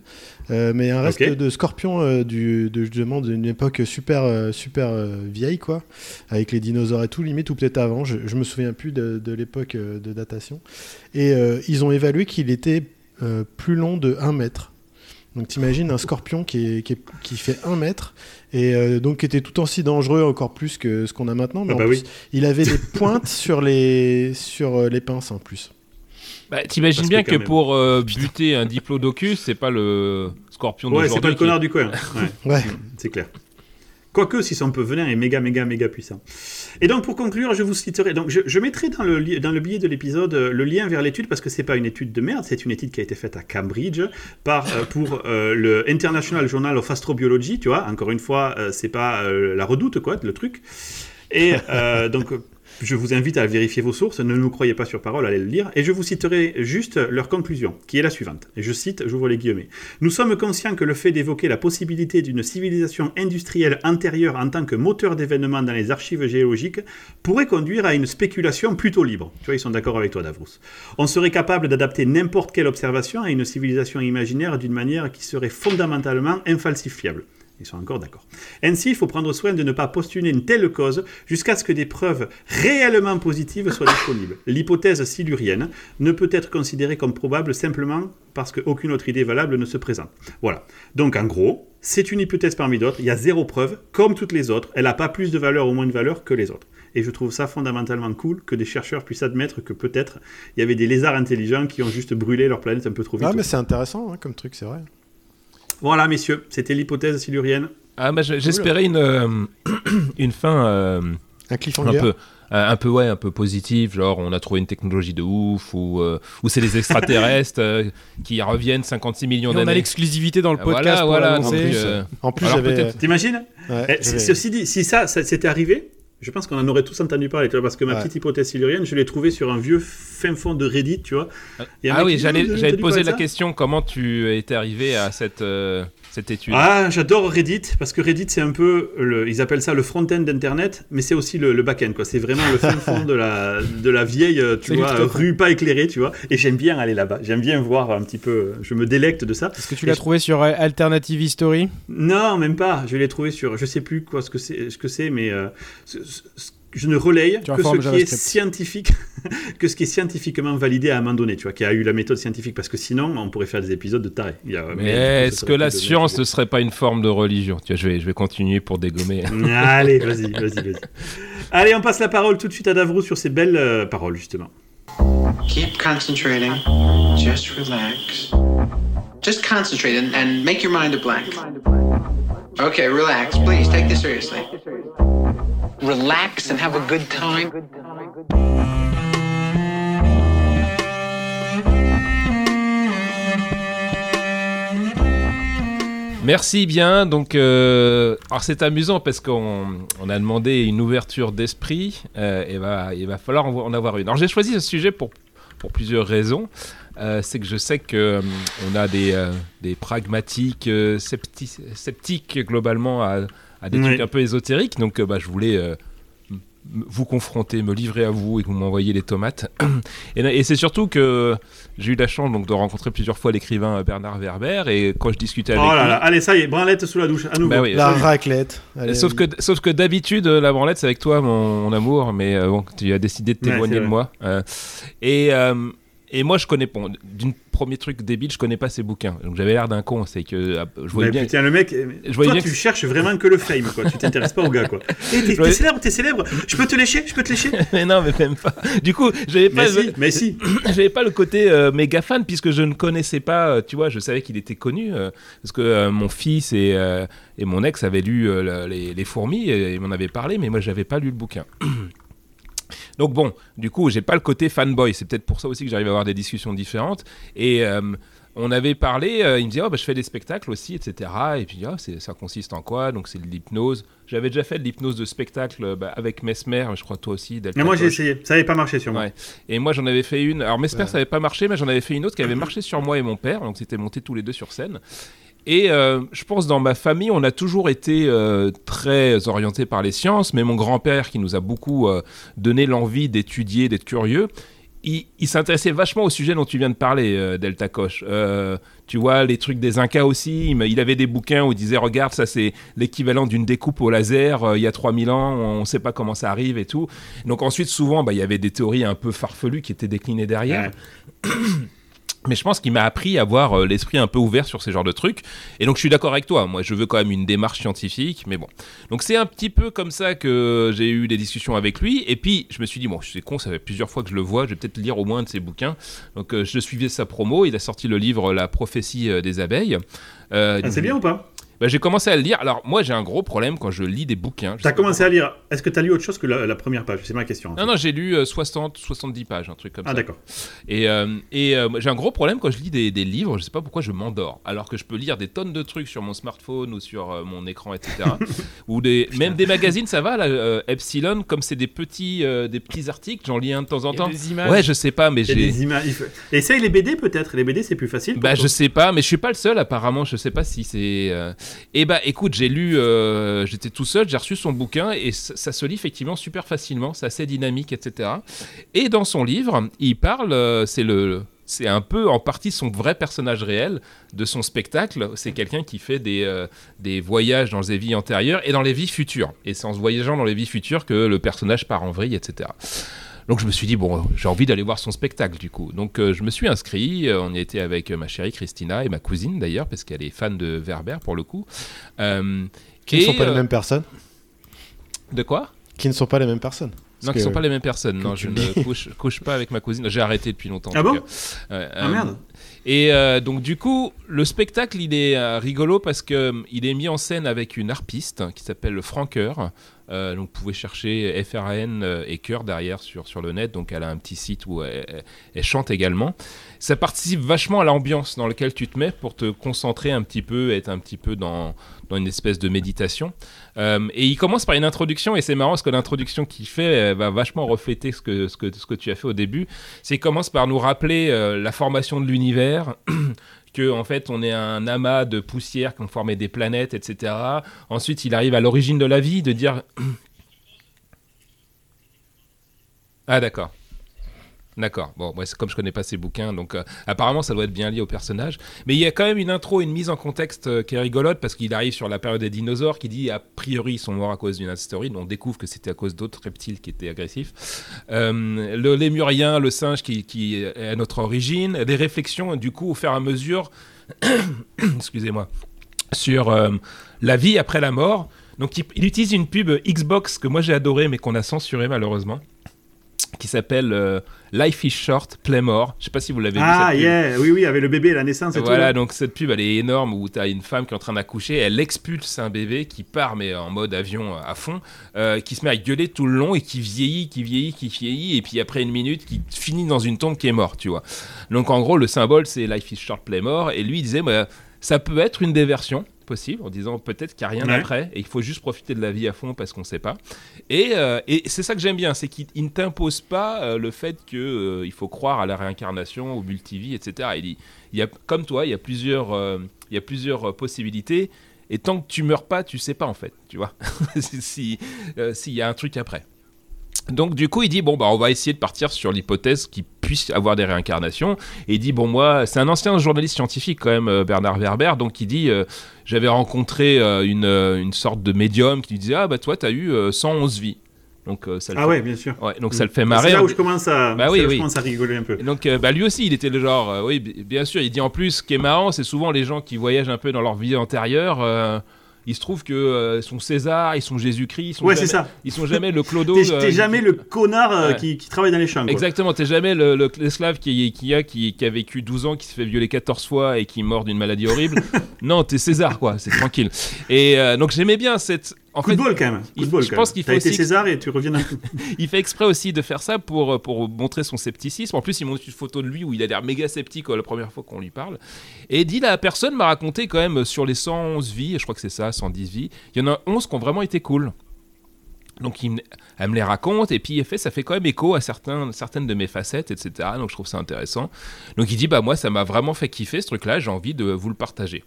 Euh, mais un reste de scorpion euh, du, de, justement d'une époque super, euh, super vieille, quoi, avec les dinosaures et tout, limite, ou peut-être avant, je, je me souviens plus de, de l'époque de datation. Et ils ont évalué qu'il était plus long de 1 mètre. Donc t'imagines un scorpion qui, est, qui, qui, fait 1 mètre et donc qui était tout aussi dangereux encore plus que ce qu'on a maintenant. Mais ah en bah plus, il avait des [laughs] pointes sur les, sur les pinces en plus. Bah, T'imagines bien que, pour euh, buter un diplodocus, c'est pas le scorpion de Ouais, c'est pas le connard du coin. [laughs] Ouais, c'est clair. Quoique, si son peut venir, est méga, méga, méga puissant. Et donc, pour conclure, je vous citerai. Donc, je, mettrai dans le, dans le billet de l'épisode euh, le lien vers l'étude parce que c'est pas une étude de merde, c'est une étude qui a été faite à Cambridge par, euh, pour le International Journal of Astrobiology. Tu vois, encore une fois, c'est pas la redoute, quoi, le truc. Et donc, je vous invite à vérifier vos sources, ne nous croyez pas sur parole, allez le lire, et je vous citerai juste leur conclusion, qui est la suivante. Et je cite, j'ouvre les guillemets. Nous sommes conscients que le fait d'évoquer la possibilité d'une civilisation industrielle antérieure en tant que moteur d'événements dans les archives géologiques pourrait conduire à une spéculation plutôt libre. Tu vois, ils sont d'accord avec toi, Davros. On serait capable d'adapter n'importe quelle observation à une civilisation imaginaire d'une manière qui serait fondamentalement infalsifiable. Ils sont encore d'accord. Ainsi, il faut prendre soin de ne pas postuler une telle cause jusqu'à ce que des preuves réellement positives soient disponibles. [coughs] L'hypothèse silurienne ne peut être considérée comme probable simplement parce qu'aucune autre idée valable ne se présente. Voilà. Donc en gros, c'est une hypothèse parmi d'autres, il y a zéro preuve, comme toutes les autres, elle n'a pas plus de valeur ou moins de valeur que les autres. Et je trouve ça fondamentalement cool que des chercheurs puissent admettre que peut-être il y avait des lézards intelligents qui ont juste brûlé leur planète un peu trop vite. Ah mais c'est intéressant hein, comme truc, c'est vrai. Voilà, messieurs, c'était l'hypothèse silurienne. Ah, bah, j'espérais une, euh, [clears throat] une fin euh, Un cliffhanger. Un peu, euh, un peu ouais, un peu positif, genre on a trouvé une technologie de ouf ou euh, ou c'est les extraterrestres [laughs] euh, qui reviennent 56 millions Et on a d'années. l'exclusivité dans le podcast pour voilà, l'annoncer. donc, euh, En plus, j'avais. peut-être- T'imagines ouais, Eh, j'avais- Ceci dit, si ça, ça s'était arrivé, je pense qu'on en aurait tous entendu parler, tu vois, parce que ma Ouais. petite hypothèse silurienne, je l'ai trouvée sur un vieux fin fond de Reddit, tu vois. Ah mec oui, j'allais te poser la question comment tu étais arrivé à cette euh, cette étude? Ah, j'adore Reddit parce que Reddit c'est un peu, le, ils appellent ça le front-end d'Internet, mais c'est aussi le, le back-end quoi. C'est vraiment le fin fond de la de la vieille, euh, tu vois, rue pas éclairée, tu vois. Et j'aime bien aller là-bas. J'aime bien voir un petit peu. Je me délecte de ça. Est-ce que tu l'as trouvé sur euh, Alternative History? Non, même pas. Je l'ai trouvé sur, je sais plus quoi ce que c'est, ce que c'est, mais euh, je ne relaye que ce qui est scientifique, [laughs] que ce qui est scientifiquement validé à un moment donné, tu vois, qui a eu la méthode scientifique, parce que sinon on pourrait faire des épisodes de taré. Il y a- Mais ce est-ce que la de- science ne serait pas une forme de religion? Tu vois, je vais je vais continuer pour dégommer. [laughs] Allez, vas-y, vas-y, vas-y. Allez, on passe la parole tout de suite à Davrou sur ces belles euh, paroles, justement. Keep concentrating. Just relax. Just concentrate and, and make your mind a blank. Okay, relax. Please take this seriously. Relax and have a good time. Merci bien. Donc, euh, c'est amusant parce qu'on on a demandé une ouverture d'esprit euh, et va, il va falloir en avoir une. Alors j'ai choisi ce sujet pour pour plusieurs raisons. Euh, c'est que je sais que on a des, des pragmatiques euh, scepti- sceptiques globalement à, à des Oui. trucs un peu ésotériques. Donc, euh, bah, je voulais euh, vous confronter, me livrer à vous et que vous m'envoyiez les tomates. [clears throat] et et c'est surtout que j'ai eu la chance donc, de rencontrer plusieurs fois l'écrivain Bernard Werber et quand je discutais avec Oh là lui, là, allez, ça y est, branlette sous la douche, à nouveau. Bah oui, La raclette. Allez, sauf, que, sauf que d'habitude, euh, la branlette, c'est avec toi, mon, mon amour, mais euh, bon, tu as décidé de t'éloigner c'est de moi. euh, et, euh, et moi, je connais, bon, d'une premier truc débile, je connais pas ces bouquins. Donc j'avais l'air d'un con, c'est que ah, je voyais bien. putain, le mec, Je voyais toi, bien tu que- cherches vraiment que le fame, quoi. Tu t'intéresses pas au gars, quoi. [laughs] Eh, t'es, voyais- célèbre, t'es célèbre. Je peux te lécher, je peux te lécher. [laughs] mais non, mais même pas. Du coup, j'avais pas, Mais si, mais si. [clears throat] j'avais pas le côté euh, méga fan puisque je ne connaissais pas, euh, tu vois, je savais qu'il était connu euh, parce que euh, mon fils et, euh, et mon ex avaient lu euh, le- les, les fourmis et ils m'en avaient parlé, mais moi j'avais pas lu le bouquin. [clears throat] Donc bon, du coup, j'ai pas le côté fanboy. C'est peut-être pour ça aussi que j'arrive à avoir des discussions différentes. Et euh, on avait parlé, euh, il me disait, oh, bah, je fais des spectacles aussi, etc. Et puis, ah, ça consiste en quoi? Donc, c'est de l'hypnose. J'avais déjà fait de l'hypnose de spectacle euh, bah, avec Mesmer, je crois toi aussi. Delta Mais moi, j'ai essayé. Ça n'avait pas marché sur moi. Ouais. Et moi, j'en avais fait une. Alors, Mesmer, Ouais. ça n'avait pas marché, mais j'en avais fait une autre qui avait marché sur moi et mon père. Donc, c'était monté tous les deux sur scène. Et euh, je pense dans ma famille, on a toujours été euh, très orienté par les sciences, mais mon grand-père, qui nous a beaucoup euh, donné l'envie d'étudier, d'être curieux, il, il s'intéressait vachement au sujet dont tu viens de parler, Delta Koch. Euh, tu vois, les trucs des Incas aussi, il, avait des bouquins où il disait, regarde, ça c'est l'équivalent d'une découpe au laser il y a 3000 ans, on ne sait pas comment ça arrive et tout. Donc ensuite, souvent, bah, il y avait des théories un peu farfelues qui étaient déclinées derrière. [clears throat] Mais je pense qu'il m'a appris à avoir euh, l'esprit un peu ouvert sur ces genres de trucs. Et donc je suis d'accord avec toi. Moi, je veux quand même une démarche scientifique, mais bon. Donc c'est un petit peu comme ça que j'ai eu des discussions avec lui. Et puis je me suis dit bon, c'est con, ça fait plusieurs fois que je le vois. Je vais peut-être lire au moins de ses bouquins. Donc euh, je suivais sa promo. Il a sorti le livre La prophétie euh, des abeilles. Ah, c'est bien ou pas? Bah, J'ai commencé à le lire. Alors moi, j'ai un gros problème quand je lis des bouquins. T'as commencé à lire. Est-ce que t'as lu autre chose que la, la première page? C'est ma question. en Non, fait. non, j'ai lu euh, 60, 70 pages, un truc comme Ah, ça. d'accord. Et, euh, et euh, j'ai un gros problème quand je lis des, des livres, je sais pas pourquoi je m'endors. Alors que je peux lire des tonnes de trucs sur mon smartphone ou sur euh, mon écran, etc. [laughs] ou des, même des magazines, ça va, là, euh, Epsilon, comme c'est des petits, euh, des petits articles, j'en lis un de temps en Il y a temps. des images. Ouais, je sais pas, mais j'ai. des images. faut- Essaye les BD peut-être. Les BD, c'est plus facile. Bah toi. je sais pas, mais je suis pas le seul apparemment, je sais pas si c'est... Et bah écoute, j'ai lu, euh, j'étais tout seul, j'ai reçu son bouquin et ça, ça se lit effectivement super facilement, c'est assez dynamique, etc. Et dans son livre, il parle, euh, c'est le... C'est un peu en partie son vrai personnage réel de son spectacle. C'est quelqu'un qui fait des, euh, des voyages dans les vies antérieures et dans les vies futures. Et c'est en se voyageant dans les vies futures que le personnage part en vrille, etc. Donc je me suis dit, bon, j'ai envie d'aller voir son spectacle du coup. Donc euh, je me suis inscrit, euh, on y était avec ma chérie Christina et ma cousine d'ailleurs, parce qu'elle est fan de Werber pour le coup. Euh, Qui ne sont pas les mêmes personnes. De quoi? Qui ne sont pas les mêmes personnes. Non, qui ne sont pas les mêmes personnes. Non, je ne couche, couche pas avec ma cousine. J'ai arrêté depuis longtemps. Ah bon? Euh, Ah euh, merde. Et euh, donc du coup, le spectacle, il est euh, rigolo parce que euh, il est mis en scène avec une harpiste qui s'appelle Franqueur. donc vous pouvez chercher FRN et Cœur derrière sur le net. Donc elle a un petit site où elle, chante également. Ça participe vachement à l'ambiance dans laquelle tu te mets pour te concentrer un petit peu, être un petit peu dans, une espèce de méditation. et il commence par une introduction et c'est marrant parce que l'introduction qu'il fait va vachement refléter ce que, ce, que, ce que tu as fait au début. C'est qu'il commence par nous rappeler la formation de l'univers. [clears throat] que en fait on est un amas de poussière qui ont formé des planètes, etc. Ensuite, il arrive à l'origine de la vie, de dire [clears throat] ah d'accord. D'accord. Bon, moi, comme je connais pas ces bouquins, donc euh, apparemment ça doit être bien lié au personnage. Mais il y a quand même une intro, une mise en contexte euh, qui est rigolote parce qu'il arrive sur la période des dinosaures, qui dit a priori ils sont morts à cause d'une astéroïde. On découvre que c'était à cause d'autres reptiles qui étaient agressifs. Euh, le lémurien, le singe qui, est à notre origine, des réflexions du coup au fur et à mesure, [coughs] excusez-moi, sur la vie après la mort. Donc il, il utilise une pub Xbox que moi j'ai adoré mais qu'on a censuré malheureusement qui s'appelle euh, Life is Short, Play More. Je sais pas si vous l'avez vu. Ah, yeah, oui, oui, avec le bébé, la naissance et voilà, donc cette pub, elle est énorme où tu as une femme qui est en train d'accoucher, elle expulse un bébé qui part, mais en mode avion à fond, euh, qui se met à gueuler tout le long et qui vieillit, qui vieillit, qui vieillit, et puis après une minute, qui finit dans une tombe qui est morte, tu vois. Donc en gros, le symbole, c'est Life is Short, Play More, et lui, il disait, bah, ça peut être une des versions possible en disant peut-être qu'il n'y a rien après et il faut juste profiter de la vie à fond parce qu'on ne sait pas. Et, euh, et c'est ça que j'aime bien, c'est qu'il ne t'impose pas euh, le fait qu'il euh, il faut croire à la réincarnation, au multivie, etc. Il dit, il y a, comme toi, il y a plusieurs, il y a plusieurs possibilités et tant que tu meurs pas, tu sais pas en fait, tu vois, [laughs] s'il y a un truc après. Donc du coup, il dit bon bah on va essayer de partir sur l'hypothèse qu'il puisse avoir des réincarnations. Et il dit bon moi, c'est un ancien journaliste scientifique quand même, euh, Bernard Werber, donc il dit euh, j'avais rencontré euh, une, une, sorte de médium qui disait ah bah toi t'as eu 111 vies. Donc, ça le ah ouais, bien sûr. Ouais, donc ça le fait marrer. C'est là où je commence à, bah oui, oui. commence à rigoler un peu. donc bah, lui aussi, il était le genre, oui, bien sûr. Il dit en plus, ce qui est marrant, c'est souvent les gens qui voyagent un peu dans leur vie antérieure il se trouve que euh, sont César, ils sont Jésus-Christ, ils sont ouais, jamais, ça. ils sont jamais le clodo. T'es euh, jamais le connard euh, qui, travaille dans les champs. Quoi. Exactement, t'es jamais l'esclave qui, qui, a, qui, a vécu 12 ans, qui se fait violer 14 fois et qui mort d'une maladie horrible. [laughs] non, t'es César, quoi, c'est tranquille. Et donc j'aimais bien cette, en Coup de bol quand même. je pense qu'il été César et tu reviens [laughs] il fait exprès aussi de faire ça pour, pour montrer son scepticisme. En plus, il montre une photo de lui où il a l'air méga sceptique la première fois qu'on lui parle. Et dit la personne m'a raconté quand même sur les 111 vies, je crois que c'est ça, 110 vies, il y en a 11 qui ont vraiment été cool. Donc il, elle me les raconte et puis fait, ça fait quand même écho à certains, certaines de mes facettes, etc. Donc je trouve ça intéressant. Donc il dit bah moi ça m'a vraiment fait kiffer ce truc-là, j'ai envie de vous le partager.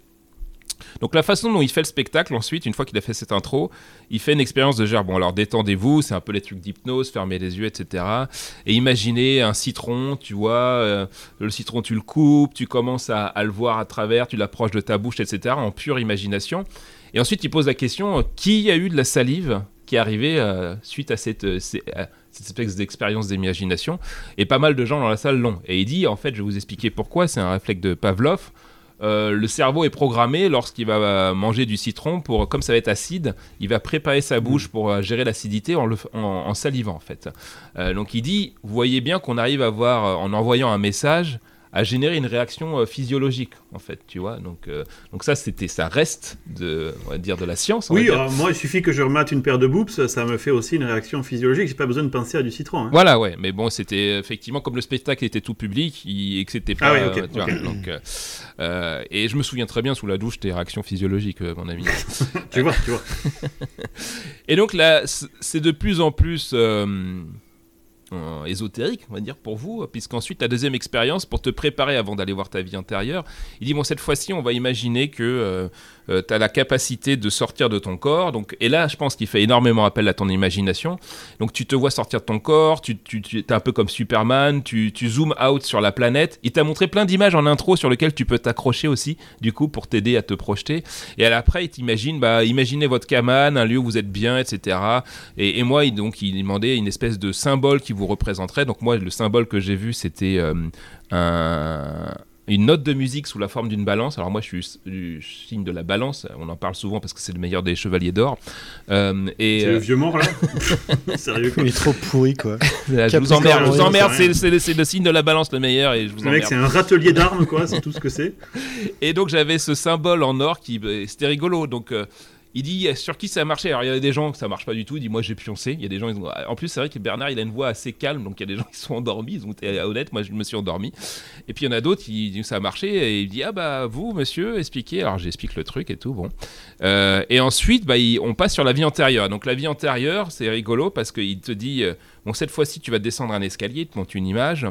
Donc la façon dont il fait le spectacle ensuite, une fois qu'il a fait cette intro, il fait une expérience de genre, bon alors détendez-vous, c'est un peu les trucs d'hypnose, fermez les yeux, etc. Et imaginez un citron, tu vois, euh, le citron tu le coupes, tu commences à, le voir à travers, tu l'approches de ta bouche, etc. en pure imagination. Et ensuite il pose la question, qui a eu de la salive qui est arrivée euh, suite à cette, euh, cette espèce d'expérience d'imagination? Et pas mal de gens dans la salle l'ont. Et il dit, en fait, je vais vous expliquer pourquoi, c'est un réflexe de Pavlov. Euh, le cerveau est programmé lorsqu'il va manger du citron pour, comme ça va être acide, il va préparer sa bouche mm. pour euh, gérer l'acidité en, en, salivant en fait. Euh, donc il dit, vous voyez bien qu'on arrive à voir en envoyant un message à générer une réaction euh, physiologique en fait tu vois. Donc euh, donc ça c'était ça reste de on va dire de la science oui moi il suffit que je remate une paire de boops ça me fait aussi une réaction physiologique. J'ai pas besoin de penser à du citron hein. voilà ouais. Mais bon c'était effectivement comme le spectacle était tout public et que c'était pas ah oui, donc euh, et je me souviens très bien sous la douche tes réactions physiologiques mon ami [laughs] tu vois tu vois. [laughs] Et donc là c'est de plus en plus euh, ésotérique, on va dire, pour vous, puisqu'ensuite, la deuxième expérience, pour te préparer avant d'aller voir ta vie intérieure, il dit, bon, cette fois-ci, on va imaginer que euh, tu as la capacité de sortir de ton corps. Donc, et là, je pense qu'il fait énormément appel à ton imagination. Donc, tu te vois sortir de ton corps, tu, tu, es un peu comme Superman, tu, tu out sur la planète. Il t'a montré plein d'images en intro sur lesquelles tu peux t'accrocher aussi, du coup, pour t'aider à te projeter. Et à l'après, il t'imagine, bah, imaginez votre cabane, un lieu où vous êtes bien, etc. Et, et moi, il, donc, il demandait une espèce de symbole qui vous représenterait. Donc, moi, le symbole que j'ai vu, c'était euh, un, une note de musique sous la forme d'une balance. Alors moi, je suis du signe de la balance. On en parle souvent parce que c'est le meilleur des chevaliers d'or. Euh, et c'est le euh, vieux mort là. [laughs] Sérieux Il est trop pourri quoi. [laughs] je vous emmerde. Je vous emmerde. C'est le signe de la balance le meilleur et je vous le mec, c'est un râtelier d'armes quoi. C'est tout ce que c'est. [laughs] Et donc j'avais ce symbole en or qui, c'était rigolo. Donc il dit sur qui ça a marché? Alors il y a des gens que ça marche pas du tout. Il dit moi j'ai pioncé. Il y a des gens. Ils ont... En plus c'est vrai que Bernard il a une voix assez calme, donc il y a des [laughs] gens qui sont endormis. Ils ont été honnêtes. Moi je me suis endormi. Et puis il y en a d'autres qui disent ça a marché et il dit ah bah vous monsieur expliquez. Alors j'explique le truc et tout bon. Euh, et ensuite bah, on passe sur la vie antérieure. Donc la vie antérieure c'est rigolo parce qu'il te dit euh, bon cette fois-ci tu vas descendre un escalier, il te montre une image.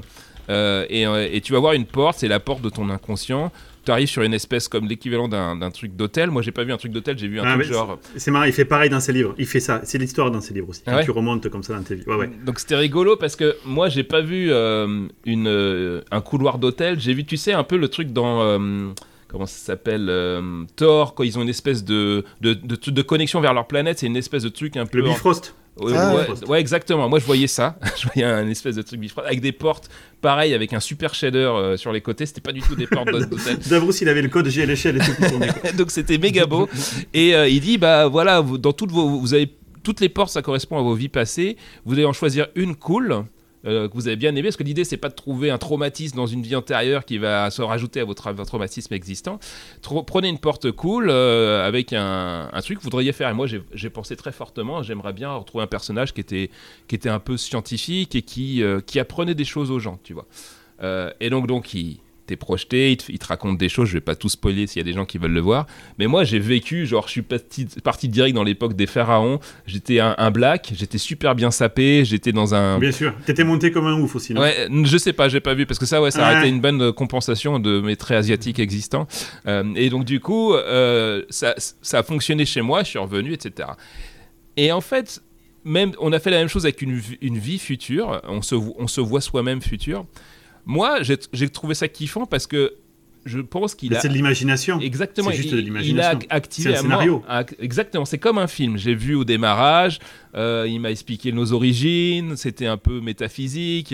Euh, et, tu vas voir une porte, c'est la porte de ton inconscient tu arrives sur une espèce comme l'équivalent d'un truc d'hôtel. Moi, j'ai pas vu un truc d'hôtel, j'ai vu un ah, truc genre. C'est marrant, il fait pareil dans ses livres. Il fait ça. C'est l'histoire dans ses livres aussi. Ah tu remontes comme ça dans tes livres. Ouais, ouais. Donc c'était rigolo parce que moi, j'ai pas vu euh, une, euh, un couloir d'hôtel. J'ai vu, tu sais, un peu le truc dans. Euh, comment ça s'appelle Thor, quand ils ont une espèce de de, de, connexion vers leur planète, c'est une espèce de truc un peu. Le Bifrost. Ah, ouais, exactement. Moi, je voyais ça. [laughs] je voyais un espèce de truc avec des portes Pareil, avec un super shader euh, sur les côtés, c'était pas du tout des portes d'hôtel. [laughs] Davros, il avait le code à l'échelle et tout. Donc c'était méga beau. Et euh, il dit, bah voilà, dans toutes vos, vous avez toutes les portes, ça correspond à vos vies passées. Vous allez en choisir une cool euh, que vous avez bien aimé, parce que l'idée c'est pas de trouver un traumatisme dans une vie antérieure qui va se rajouter à votre, traumatisme existant. prenez une porte cool euh, avec un, truc que vous voudriez faire. Et moi j'ai pensé très fortement, j'aimerais bien retrouver un personnage qui était, qui était un peu scientifique et qui, euh, qui apprenait des choses aux gens, tu vois. et donc, donc il, t'es projeté, il te, raconte des choses, je vais pas tout spoiler s'il y a des gens qui veulent le voir, mais moi j'ai vécu, genre je suis parti, parti direct dans l'époque des pharaons, j'étais un, black, j'étais super bien sapé, j'étais dans un... Bien sûr, t'étais monté comme un ouf aussi, non? Ouais, je sais pas, j'ai pas vu, parce que ça, ouais, ça a été une bonne compensation de mes traits asiatiques existants, euh, et donc du coup, euh, ça, ça a fonctionné chez moi, je suis revenu, etc. Et en fait, même, on a fait la même chose avec une, une vie future, on se, on se voit soi-même futur. Moi, j'ai trouvé ça kiffant parce que je pense qu'il a. C'est de l'imagination. Exactement. C'est juste de l'imagination. Il a activé un scénario. exactement. C'est comme un film. J'ai vu au démarrage. Euh, il m'a expliqué nos origines, c'était un peu métaphysique.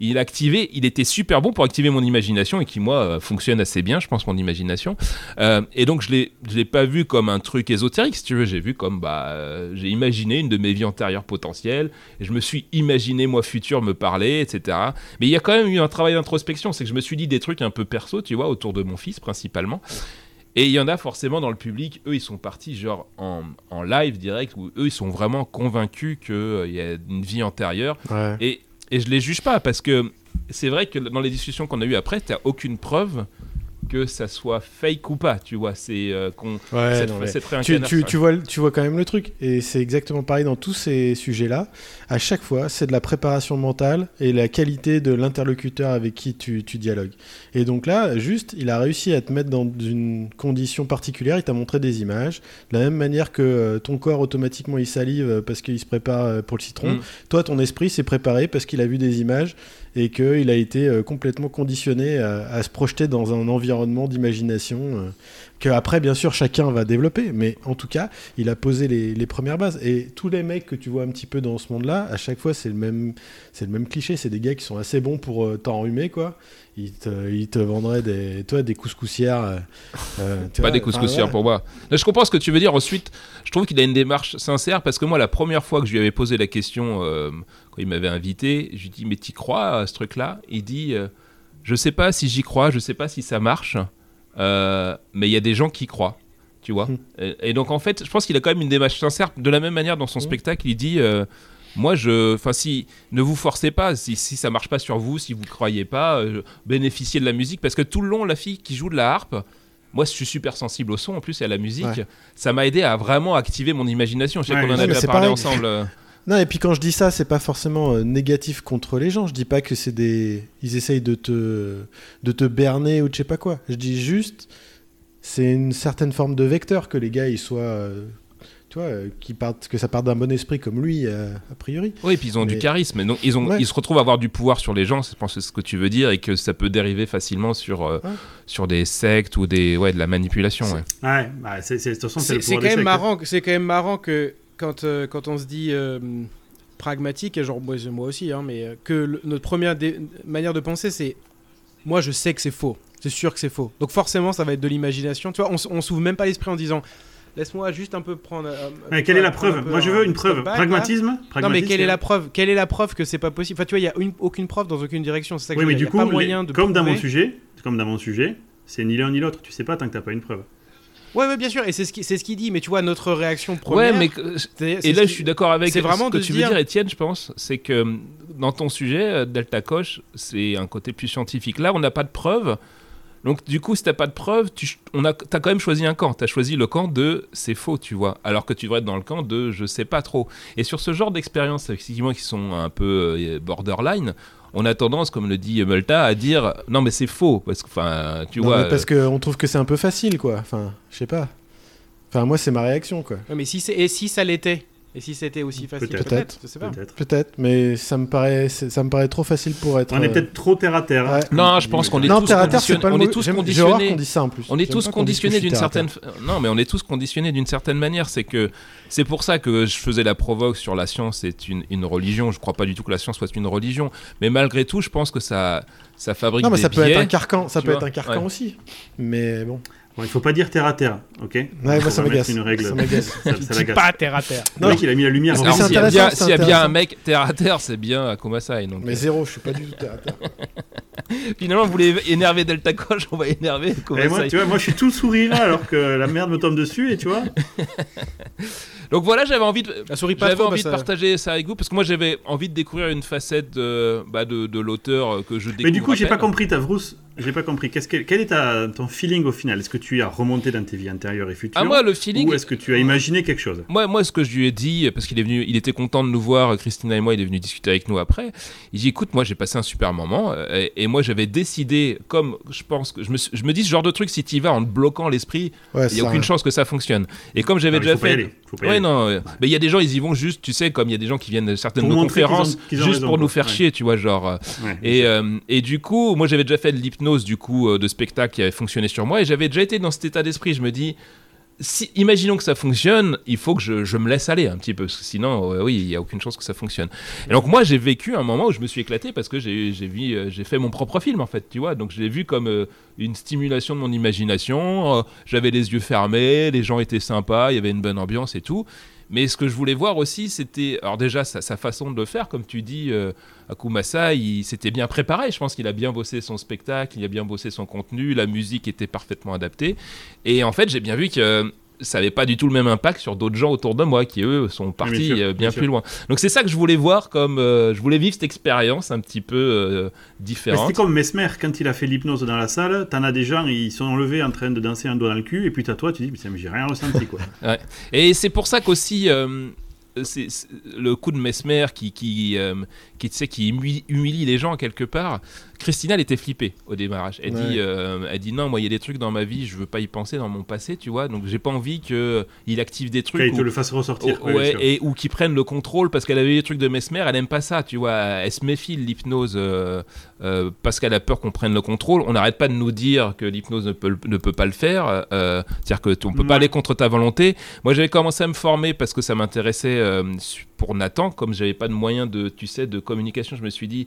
Il a activé, il était super bon pour activer mon imagination et qui, moi, euh, fonctionne assez bien, je pense, mon imagination. Euh, et donc, je ne l'ai pas vu comme un truc ésotérique, si tu veux. J'ai vu comme, bah, j'ai imaginé une de mes vies antérieures potentielles et je me suis imaginé, moi, futur, me parler, etc. Mais il y a quand même eu un travail d'introspection, c'est que je me suis dit des trucs un peu perso, tu vois, autour de mon fils, principalement. Et il y en a forcément dans le public, eux ils sont partis genre en, en live direct, où eux ils sont vraiment convaincus qu'il euh, y a une vie antérieure. Et, et je les juge pas, parce que c'est vrai que dans les discussions qu'on a eues après, tu aucune preuve que ça soit fake ou pas, tu vois, c'est euh, qu'on tu, tu, tu, vois tu vois quand même le truc et c'est exactement pareil dans tous ces sujets-là. À chaque fois, c'est de la préparation mentale et la qualité de l'interlocuteur avec qui tu, tu, dialogues. Et donc là, juste, il a réussi à te mettre dans une condition particulière, il t'a montré des images, de la même manière que euh, ton corps automatiquement il salive euh, parce qu'il se prépare pour le citron. Mm. Toi, ton esprit s'est préparé parce qu'il a vu des images et qu'il a été euh, complètement conditionné à, se projeter dans un environnement d'imagination euh, que après bien sûr chacun va développer. Mais en tout cas il a posé les, premières bases. Et tous les mecs que tu vois un petit peu dans ce monde là à chaque fois c'est le même c'est le même cliché. C'est des gars qui sont assez bons pour euh, t'enrhumer quoi ils te, vendraient des, toi, des couscoussières. pas des couscoussières pour moi. je comprends ce que tu veux dire. Ensuite, je trouve qu'il a une démarche sincère parce que moi, la première fois que je lui avais posé la question, quand il m'avait invité, je lui dis mais t'y crois à ce truc-là? Il dit euh, je sais pas si j'y crois, je sais pas si ça marche, euh, mais il y a des gens qui croient, tu vois. Hmm. Et, donc en fait, je pense qu'il a quand même une démarche sincère. De la même manière dans son hmm. spectacle, il dit euh, moi je, enfin si ne vous forcez pas, si, si ça marche pas sur vous, si vous croyez pas, bénéficiez de la musique parce que tout le long la fille qui joue de la harpe moi, je suis super sensible au son en plus et à la musique. Ça m'a aidé à vraiment activer mon imagination. Je sais qu'on en a déjà parlé ensemble. [laughs] Non, et puis quand je dis ça, c'est pas forcément euh, négatif contre les gens. Je dis pas que c'est des. Ils essayent de te, de te berner ou de je sais pas quoi. Je dis juste, c'est une certaine forme de vecteur que les gars ils soient. Euh, tu vois, euh, qui partent, que ça parte d'un bon esprit comme lui, a priori. Oui, et puis ils ont du charisme. Donc, ils, ont, ils se retrouvent à avoir du pouvoir sur les gens, je pense que c'est ce que tu veux dire, et que ça peut dériver facilement sur, sur des sectes ou des, ouais, de la manipulation. Ouais bah, c'est, c'est, c'est, quand même marrant, c'est quand même marrant que quand, euh, quand on se dit euh, pragmatique, et genre moi, moi aussi, hein, mais euh, que notre première manière de penser, c'est moi je sais que c'est faux, c'est sûr que c'est faux. Donc forcément, ça va être de l'imagination. Tu vois, on, on s'ouvre même pas l'esprit en disant laisse-moi juste un peu prendre. mais quelle est la preuve Moi je veux une preuve. Pragmatisme, Non mais quelle est la preuve Quelle est la preuve que c'est pas possible Enfin tu vois, il y a aucune preuve dans aucune direction. C'est ça que oui, mais du coup, pas moyen de comme dans mon sujet, comme dans mon sujet, c'est ni l'un ni l'autre. Tu sais pas tant que t'as pas une preuve. Ouais, ouais, bien sûr, et c'est ce qu'il ce qu'il dit, mais tu vois, notre réaction première. Ouais, mais et là, je suis d'accord avec c'est vraiment ce que de tu dire- veux dire, Étienne, je pense. C'est que hum, dans ton sujet, euh, Delta Coche, c'est un côté plus scientifique. Là, on n'a pas de preuves. Donc, du coup, si t'as pas de preuves, tu on a, as quand même choisi un camp. Tu as choisi le camp de c'est faux, tu vois. Alors que tu devrais être dans le camp de je sais pas trop. Et sur ce genre d'expériences, effectivement, qui sont un peu euh, borderline, on a tendance, comme le dit Multa, à dire non, mais c'est faux. Parce que, enfin, tu Non, vois. mais parce qu'on trouve que c'est un peu facile, quoi. Enfin, je sais pas. Enfin, moi, c'est ma réaction, quoi. Ouais, mais si c'est et si ça l'était? Et si c'était aussi facile Peut-être. Peut-être, je sais pas. Peut-être. Peut-être, mais ça me paraît, ça me paraît trop facile pour être. On est euh, peut-être trop terre à terre. Ouais. Non, je pense qu'on est non, tous terre à terre, c'est conditionnés- pas le on est tous J'aime- conditionnés- J'ai horreur qu'on dise ça en plus. On est J'aime tous conditionnés d'une certaine non mais on est tous conditionnés d'une certaine manière c'est que c'est pour ça que je faisais la provoque sur la science est une, une religion je crois pas du tout que la science soit une religion mais malgré tout je pense que ça ça fabrique Non, mais des ça peut être un carcan, ça peut être un carcan ouais. aussi. Mais bon. Bon, il faut pas dire terre à terre, ok Ouais, moi ça m'agace. une règle. Ça m'agace. Ça, l'agace. pas terre à terre. Le mec, il a mis la lumière. S'il y a bien, c'est s'il y a bien un mec terre à terre, c'est bien. Donc, Mais euh, zéro, je suis pas du tout terre à terre. [laughs] finalement, vous voulez énerver Delta Coche, on va énerver Et moi, Komasai. tu vois, moi, je suis tout sourire alors que la merde me tombe dessus, et tu vois. [laughs] Donc voilà, j'avais envie de, La souris pas j'avais trop, envie bah, de ça- partager ça avec vous parce que moi j'avais envie de découvrir une facette de, bah, de, de l'auteur que je découvre. Mais du coup, j'ai pas compris ta. J'ai pas compris. Qu'est-ce que, quel est ta, ton feeling au final? Est-ce que tu as remonté dans tes vies antérieures et futures? Ah, moi, le feeling. Ou est-ce que tu as imaginé quelque chose? Moi, moi, ce que je lui ai dit, parce qu'il est venu, il était content de nous voir, Christina et moi, il est venu discuter avec nous après. Il dit, écoute, moi, j'ai passé un super moment, euh, et, et moi, j'avais décidé, comme je pense que je me, je me dis, ce genre de truc, si tu y vas en te bloquant l'esprit, Ouais, il n'y a ça- aucune chance que ça fonctionne. Et comme j'avais Ah, déjà fait. Ouais, aller. non, mais il y a des gens, ils y vont juste, tu sais, comme il y a des gens qui viennent de certaines ont- conférences, ont juste raison, pour nous faire Ouais. chier, tu vois, genre. euh, Ouais, et, euh, et du coup, moi j'avais déjà fait de l'hypnose du coup euh, de spectacle qui avait fonctionné sur moi et j'avais déjà été dans cet état d'esprit. Je me dis, si, imaginons que ça fonctionne, il faut que je, me laisse aller un petit peu, sinon, euh, oui, il n'y a aucune chance que ça fonctionne. Et donc moi j'ai vécu un moment où je me suis éclaté parce que j'ai j'ai vu, euh, j'ai fait mon propre film en fait, tu vois. Donc je l'ai vu comme une stimulation de mon imagination. J'avais les yeux fermés, les gens étaient sympas, il y avait une bonne ambiance et tout. Mais ce que je voulais voir aussi, c'était. Alors, déjà, sa, façon de le faire, comme tu dis, euh, Akumasa, il s'était bien préparé. Je pense qu'il a bien bossé son spectacle, il a bien bossé son contenu, la musique était parfaitement adaptée. Et en fait, j'ai bien vu que. Ça n'avait pas du tout le même impact sur d'autres gens autour de moi qui eux sont partis sûr, euh, bien, bien plus sûr. loin. Donc c'est ça que je voulais voir comme euh, je voulais vivre cette expérience un petit peu euh, différente. C'était comme Mesmer quand il a fait l'hypnose dans la salle. T'en as des gens, ils sont levés en train de danser un doigt dans le cul, et puis t'as toi, tu dis, mais j'ai rien ressenti quoi. [laughs] Et c'est pour ça qu'aussi euh, c'est c'est le coup de Mesmer qui qui qui, tu sais, qui humilie, humilie les gens quelque part. Christina, elle était flippée au démarrage. Elle Ouais. dit euh, elle dit non, moi il y a des trucs dans ma vie, je veux pas y penser dans mon passé, tu vois. Donc j'ai pas envie que il active des trucs. Qu'il te le fasse ressortir. Oh, ouais, et ou qui prennent le contrôle parce qu'elle avait les trucs de Mesmer, elle aime pas ça, tu vois. Elle se méfie de l'hypnose euh, euh, parce qu'elle a peur qu'on prenne le contrôle. On n'arrête pas de nous dire que l'hypnose ne peut, ne peut pas le faire, c'est-à-dire que t- on peut Ouais. pas aller contre ta volonté. Moi, j'avais commencé à me former parce que ça m'intéressait pour Nathan, comme j'avais pas de moyen de, tu sais, de communication. Je me suis dit.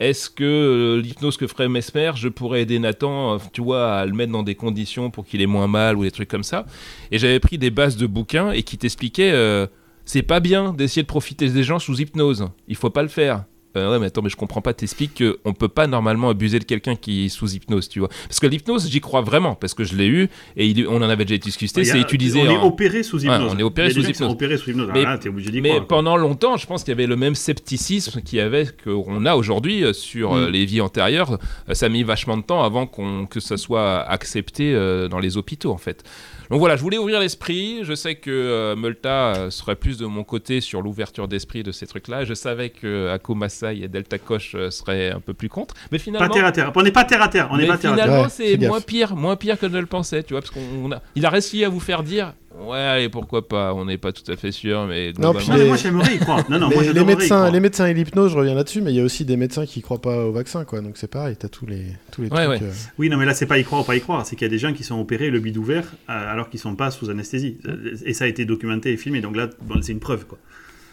Est-ce que euh, l'hypnose que ferait Mesmer, je pourrais aider Nathan, euh, tu vois, à le mettre dans des conditions pour qu'il ait moins mal ou des trucs comme ça Et j'avais pris des bases de bouquins et qui t'expliquaient euh, c'est pas bien d'essayer de profiter des gens sous hypnose. Il faut pas le faire. Euh, ouais, mais attends, mais je comprends pas. T'expliques qu'on peut pas normalement abuser de quelqu'un qui est sous hypnose, tu vois. Parce que l'hypnose, j'y crois vraiment, parce que je l'ai eu et il- on en avait déjà discuté. C'est utilisé. On est opéré sous hypnose. on est opéré sous hypnose. opérés sous hypnose. Mais- t'es obligé Mais croire. pendant longtemps, je pense qu'il y avait le même scepticisme qu'il y avait qu'on a aujourd'hui euh, sur euh, Mm. les vies antérieures. Euh, Ça a mis vachement de temps avant qu'on que ça soit accepté dans les hôpitaux, en fait. Donc voilà, je voulais ouvrir l'esprit. Je sais que euh, Multa euh, serait plus de mon côté sur l'ouverture d'esprit de ces trucs-là. Je savais que Ako Masai et Delta Koch euh, seraient un peu plus contre. Mais Pas finalement, terre à terre. On n'est pas terre à terre. On n'est mais pas terre à terre. finalement, Ouais, c'est gaffe. moins pire, moins pire que je ne le pensais, tu vois, parce qu'on on a, il a réussi à vous faire dire, ouais, allez, pourquoi pas, on n'est pas tout à fait sûr, mais Non, puis Moi, les- moi, j'aimerais y croire. Non, non, Mais moi, les, médecins, croire. les médecins et l'hypnose, je reviens là-dessus, mais il y a aussi des médecins qui croient pas au vaccin, quoi. Donc c'est pareil, t'as tous les, tous les Ouais, trucs. ouais. euh, Oui, non, mais là, c'est pas y croire ou pas y croire. C'est qu'il y a des gens qui sont opérés le bide ouvert euh, alors qu'ils sont pas sous anesthésie. Et ça a été documenté et filmé. Donc là, bon, c'est une preuve, quoi.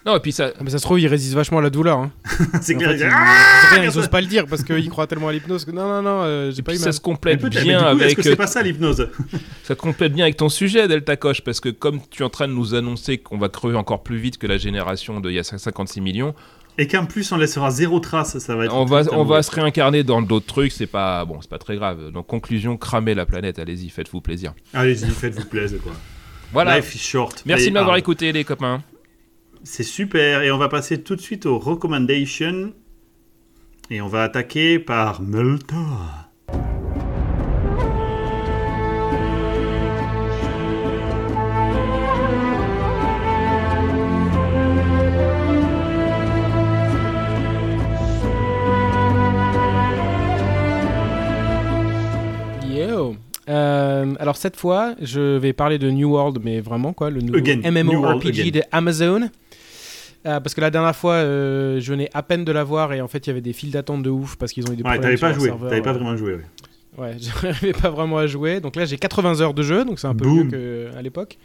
Non, et puis ça, Ah, mais ça se trouve, ils résistent vachement à la douleur. Hein. [laughs] c'est En clair. fait, ils Ah rien, ils osent pas le dire parce qu'ils croient tellement à l'hypnose que non, non, non, euh, j'ai pas puis eu ça mal. se Mais complète bien du coup, est-ce avec, que c'est pas ça l'hypnose [laughs] ça complète bien avec ton sujet, Delta Koch, parce que comme tu es en train de nous annoncer qu'on va crever encore plus vite que la génération d'il y a 56 millions, Et qu'en plus on laissera zéro trace, ça va être. On va, on va se réincarner dans d'autres trucs, c'est pas bon, c'est pas très grave. Donc conclusion, cramez la planète, allez-y, faites-vous plaisir. Allez-y, faites-vous plaisir quoi. Voilà. Life is short. Merci de m'avoir écouté les copains. C'est super. Et on va passer tout de suite aux recommendations et on va attaquer par Melta. Euh, alors cette fois, je vais parler de New World, mais vraiment quoi, le nouveau MMORPG de Amazon. Euh, parce que la dernière fois, euh, je venais à peine de l'avoir et en fait, il y avait des files d'attente de ouf parce qu'ils ont eu des ouais, problèmes. T'avais pas joué, t'avais pas vraiment joué. Ouais, ouais [laughs] j'arrivais pas vraiment à jouer. Donc là, j'ai 80 heures de jeu, donc c'est un peu mieux qu'à l'époque.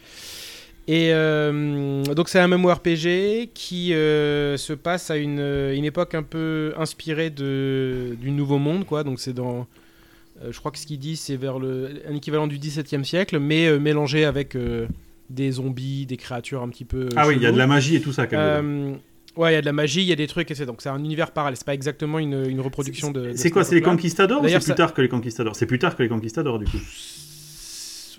Et donc c'est un MMORPG qui se passe à une, une, époque un peu inspirée de, du Nouveau Monde, quoi. Donc c'est dans euh, je crois que ce qu'il dit, c'est vers le, un équivalent du XVIIe siècle, mais euh, mélangé avec euh, des zombies, des créatures un petit peu. Ah oui, il y a de la magie et tout ça quand même. Ouais, il y a de la magie, il y a des trucs, et c'est donc c'est un univers parallèle. C'est pas exactement une, une reproduction de. C'est quoi C'est les conquistadors ou c'est plus tard que les conquistadors? C'est plus tard que les conquistadors du coup.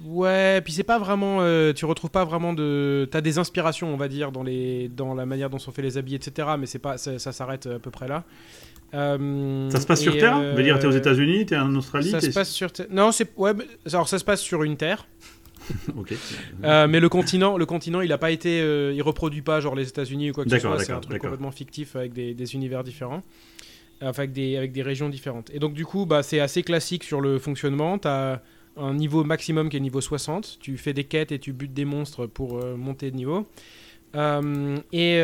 Ouais, puis c'est pas vraiment. tu retrouves pas vraiment de. T'as des inspirations, on va dire, dans les dans la manière dont sont faits les habits, etc. Mais c'est pas ça, ça s'arrête à peu près là. Euh, ça se passe sur Terre? Euh, dire, t'es aux États-Unis, t'es en Australie Ça se passe sur Terre. Non, c'est ouais, alors ça se passe sur une Terre. [laughs] Euh, mais le continent, le continent, il a pas été, il reproduit pas genre les États-Unis ou quoi que ce soit. C'est un truc complètement fictif avec des, des univers différents, enfin avec des avec des régions différentes. Et donc du coup, bah c'est assez classique sur le fonctionnement. T'as un niveau maximum qui est niveau 60. Tu fais des quêtes et tu butes des monstres pour monter de niveau. Et,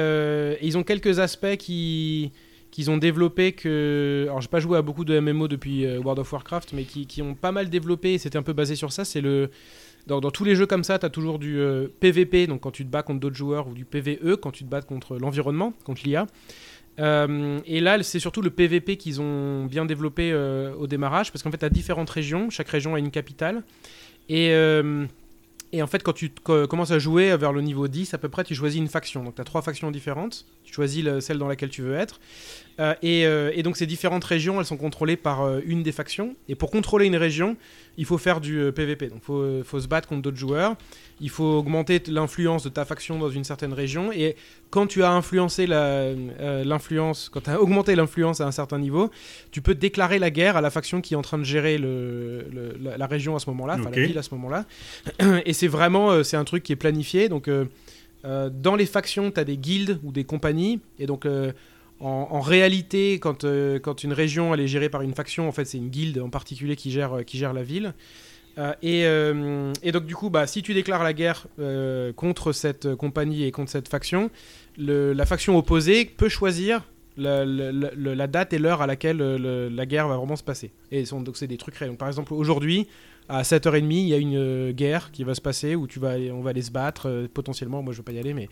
ils ont quelques aspects qui qu'ils ont développé que. Alors, j'ai pas joué à beaucoup de MMO depuis euh, World of Warcraft, mais qui, qui, ont pas mal développé, et c'était un peu basé sur ça, c'est le. Dans, dans, tous les jeux comme ça, tu as toujours du PVP, euh, donc quand tu te bats contre d'autres joueurs, ou du PVE, quand tu te bats contre l'environnement, contre l'IA. Euh, et là, c'est surtout le PVP qu'ils ont bien développé au démarrage, parce qu'en fait, tu as différentes régions, chaque région a une capitale. Et en fait, quand tu commences à jouer vers le niveau 10, à peu près, tu choisis une faction. Donc, tu as trois factions différentes. Tu choisis celle dans laquelle tu veux être. Euh, euh, et, donc, ces différentes régions, elles sont contrôlées par euh, une des factions. Et pour contrôler une région, il faut faire du PVP. Donc, il faut, se battre contre d'autres joueurs. Il faut augmenter l'influence de ta faction dans une certaine région. Et quand tu as influencé l'influence, quand tu as [laughs] augmenté l'influence à un certain niveau, tu peux déclarer la guerre à la faction qui est en train de gérer le, la, région à ce moment-là, enfin la ville à ce moment-là. [clears throat] Et c'est vraiment, c'est un truc qui est planifié. Donc, dans les factions, tu as des guildes ou des compagnies. Et donc, en, réalité, quand, euh, quand, une région elle est gérée par une faction, en fait, c'est une guilde en particulier qui gère, euh, la ville. Euh, et, donc, du coup, bah, si tu déclares la guerre contre cette compagnie et contre cette faction, la faction opposée peut choisir la, date et l'heure à laquelle la guerre va vraiment se passer. Et donc, c'est des trucs réels. Par exemple, aujourd'hui, à 7h30, il y a une guerre qui va se passer où on va aller se battre potentiellement. Moi, je ne veux pas y aller, mais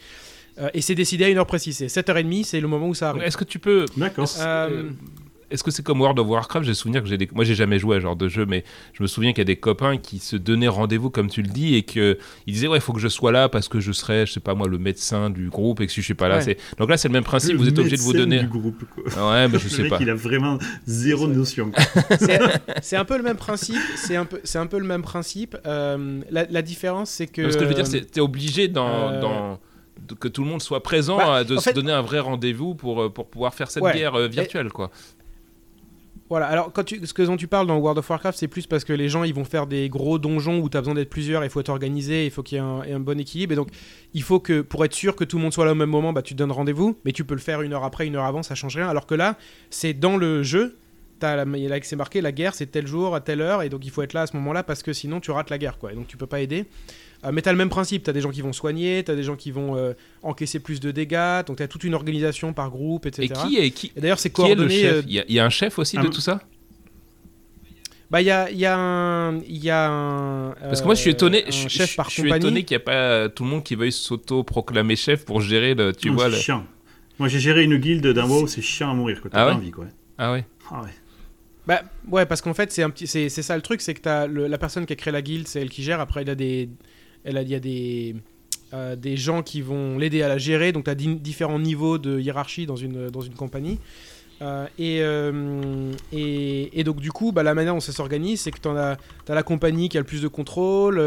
euh, et c'est décidé à une heure précise. C'est 7h30, c'est le moment où ça arrive. Est-ce que tu peux. D'accord. Euh, est-ce que c'est comme World of Warcraft? J'ai souvenir que j'ai des... moi j'ai jamais joué à ce genre de jeu, mais je me souviens qu'il y a des copains qui se donnaient rendez-vous comme tu le dis et que ils disaient ouais il faut que je sois là parce que je serai je sais pas moi le médecin du groupe et que si je suis pas là c'est donc là c'est le même principe vous êtes obligé de vous donner du groupe, ouais mais je [laughs] sais pas il a vraiment zéro notion [laughs] c'est un peu le même principe c'est un peu c'est un peu le même principe euh, la, différence c'est que ce que je veux dire c'est t'es obligé dans, dans que tout le monde soit présent, bah, de se donner un vrai rendez-vous pour, euh, pour pouvoir faire cette guerre euh, virtuelle, quoi. Voilà, alors quand tu, ce que dont tu parles dans World of Warcraft, c'est plus parce que les gens ils vont faire des gros donjons où tu as besoin d'être plusieurs, il faut être organisé, il faut qu'il y ait un, bon équilibre. Et donc, il faut que pour être sûr que tout le monde soit là au même moment, bah, tu te donnes rendez-vous, mais tu peux le faire une heure après, une heure avant, ça change rien. Alors que là, c'est dans le jeu, as là c'est marqué la guerre, c'est tel jour, à telle heure, et donc il faut être là à ce moment-là parce que sinon tu rates la guerre, quoi. Et donc tu peux pas aider. Euh, mais tu as le même principe, tu as des gens qui vont soigner, tu as des gens qui vont euh, encaisser plus de dégâts, donc tu as toute une organisation par groupe, etc. Et qui est qui D'ailleurs, c'est coordonné. Euh, il y, a un chef aussi de tout ça? Bah, il y a, y a un. Y a un Parce que moi, je suis étonné. Je, chef par je suis étonné qu'il n'y a pas tout le monde qui veuille s'auto-proclamer chef pour gérer le. Tu vois, le... chiant. Moi, j'ai géré une guilde d'un WoW, c'est chiant à mourir. Quoi. Ah ouais? envie, quoi. Ah ouais? Ah ouais. Bah ouais, parce qu'en fait, c'est un petit, c'est, ça le truc, c'est que t'as la personne qui a créé la guilde, c'est elle qui gère. Après, il a des, elle a, il y a des, des gens qui vont l'aider à la gérer. Donc, tu as différents niveaux de hiérarchie dans une, dans une compagnie. et, et, donc, du coup, bah, la manière dont ça s'organise, c'est que tu as, as, la compagnie qui a le plus de contrôle.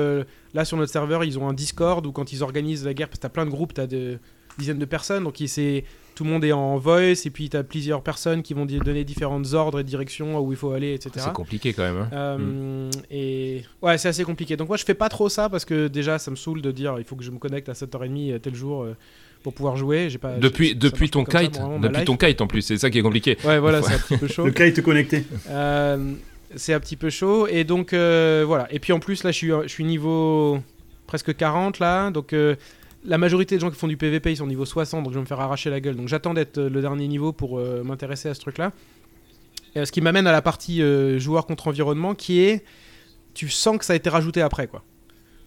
là, sur notre serveur, ils ont un Discord où, quand ils organisent la guerre, parce que tu as plein de groupes, tu as des dizaines de personnes. Donc, c'est tout le monde est en voice et puis tu as plusieurs personnes qui vont donner différentes ordres et directions où il faut aller, etc. C'est compliqué quand même. Hein. Euh, mm. Et ouais, c'est assez compliqué. Donc moi je fais pas trop ça parce que déjà ça me saoule de dire il faut que je me connecte à 7h30 euh, tel jour euh, pour pouvoir jouer. J'ai pas, depuis depuis ton kite, depuis ton kite en plus, c'est ça qui est compliqué. Ouais, voilà, c'est un petit peu chaud. Le kite connecté. c'est un petit peu chaud et donc voilà. Et puis en plus là je suis je suis niveau presque 40 là, donc la majorité des gens qui font du PVP, ils sont niveau 60, donc je vais me faire arracher la gueule. Donc j'attends d'être euh, le dernier niveau pour euh, m'intéresser à ce truc-là. ce qui m'amène à la partie euh, joueur contre environnement, qui est, tu sens que ça a été rajouté après, quoi.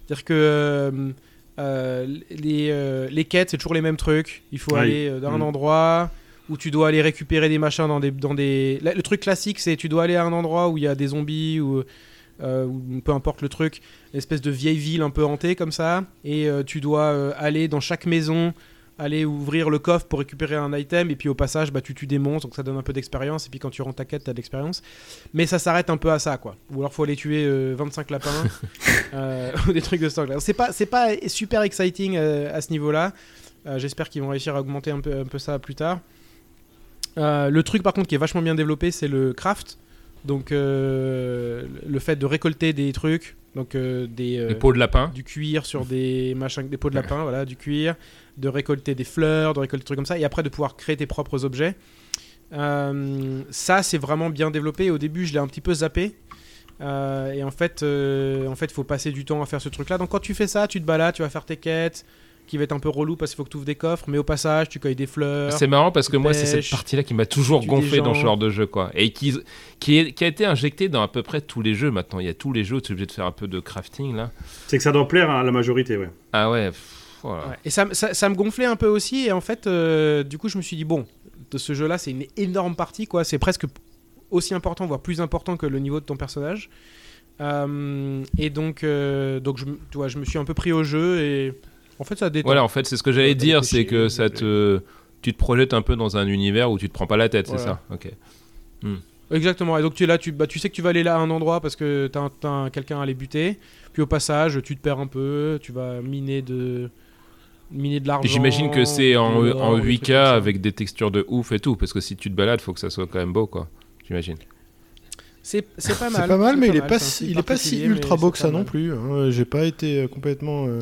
C'est-à-dire que les, les, quêtes, c'est toujours les mêmes trucs. Il faut aller dans un mm. endroit où tu dois aller récupérer des machins dans des, dans des... Le truc classique, c'est tu dois aller à un endroit où il y a des zombies ou euh, ou peu importe le truc, une espèce de vieille ville un peu hantée comme ça, et euh, tu dois euh, aller dans chaque maison, aller ouvrir le coffre pour récupérer un item, et puis au passage, bah, tu tues des monstres, donc ça donne un peu d'expérience, et puis quand tu rentres ta quête, t'as de l'expérience. Mais ça s'arrête un peu à ça, quoi. Ou alors faut aller tuer 25 lapins, [laughs] ou des trucs de ce genre. C'est pas, c'est pas super exciting à ce niveau-là. J'espère qu'ils vont réussir à augmenter un peu, un peu ça plus tard. le truc par contre qui est vachement bien développé, c'est le craft. Donc euh, le fait de récolter des trucs, donc euh, des, euh, pots de lapin, du cuir sur des machins, des pots de lapin, voilà, du cuir, de récolter des fleurs, de récolter des trucs comme ça, et après de pouvoir créer tes propres objets. ça c'est vraiment bien développé. Au début je l'ai un petit peu zappé. et en fait, en fait, il faut passer du temps à faire ce truc-là. Donc quand tu fais ça, tu te balades, tu vas faire tes quêtes, qui va être un peu relou parce qu'il faut que tu ouvres des coffres, mais au passage, tu cueilles des fleurs. C'est marrant parce que moi, c'est cette partie-là qui m'a toujours gonflé dans ce genre de jeu, quoi. Et qui, qui, qui, a été injectée dans à peu près tous les jeux maintenant. Il y a tous les jeux où tu es obligé de faire un peu de crafting, là. C'est que ça doit plaire à la majorité, ouais. Ah ouais. Et ça, ça, me gonflait un peu aussi, et en fait, euh, du coup, je me suis dit, bon, de ce jeu-là, c'est une énorme partie, quoi. C'est presque aussi important, voire plus important que le niveau de ton personnage. Euh, et donc, euh, donc je, tu vois, je me suis un peu pris au jeu et en fait, ça détend. Voilà, en fait, c'est ce que j'allais dire, c'est que ça te, tu te projettes un peu dans un univers où tu te prends pas la tête, c'est ça. Ok. Hmm. Exactement. Et donc tu es là, tu, bah, tu sais que tu vas aller là à un endroit parce que tu as, quelqu'un à aller buter. Puis au passage, tu te perds un peu, tu vas miner de miner de l'argent. J'imagine que c'est en, en 8K avec des textures de ouf et tout, parce que si tu te balades, faut que ça soit quand même beau, quoi. J'imagine. C'est pas mal. C'est pas mal, mais il, est pas si, il est pas si ultra beau que ça non plus. Hein. J'ai pas été euh, complètement. Euh,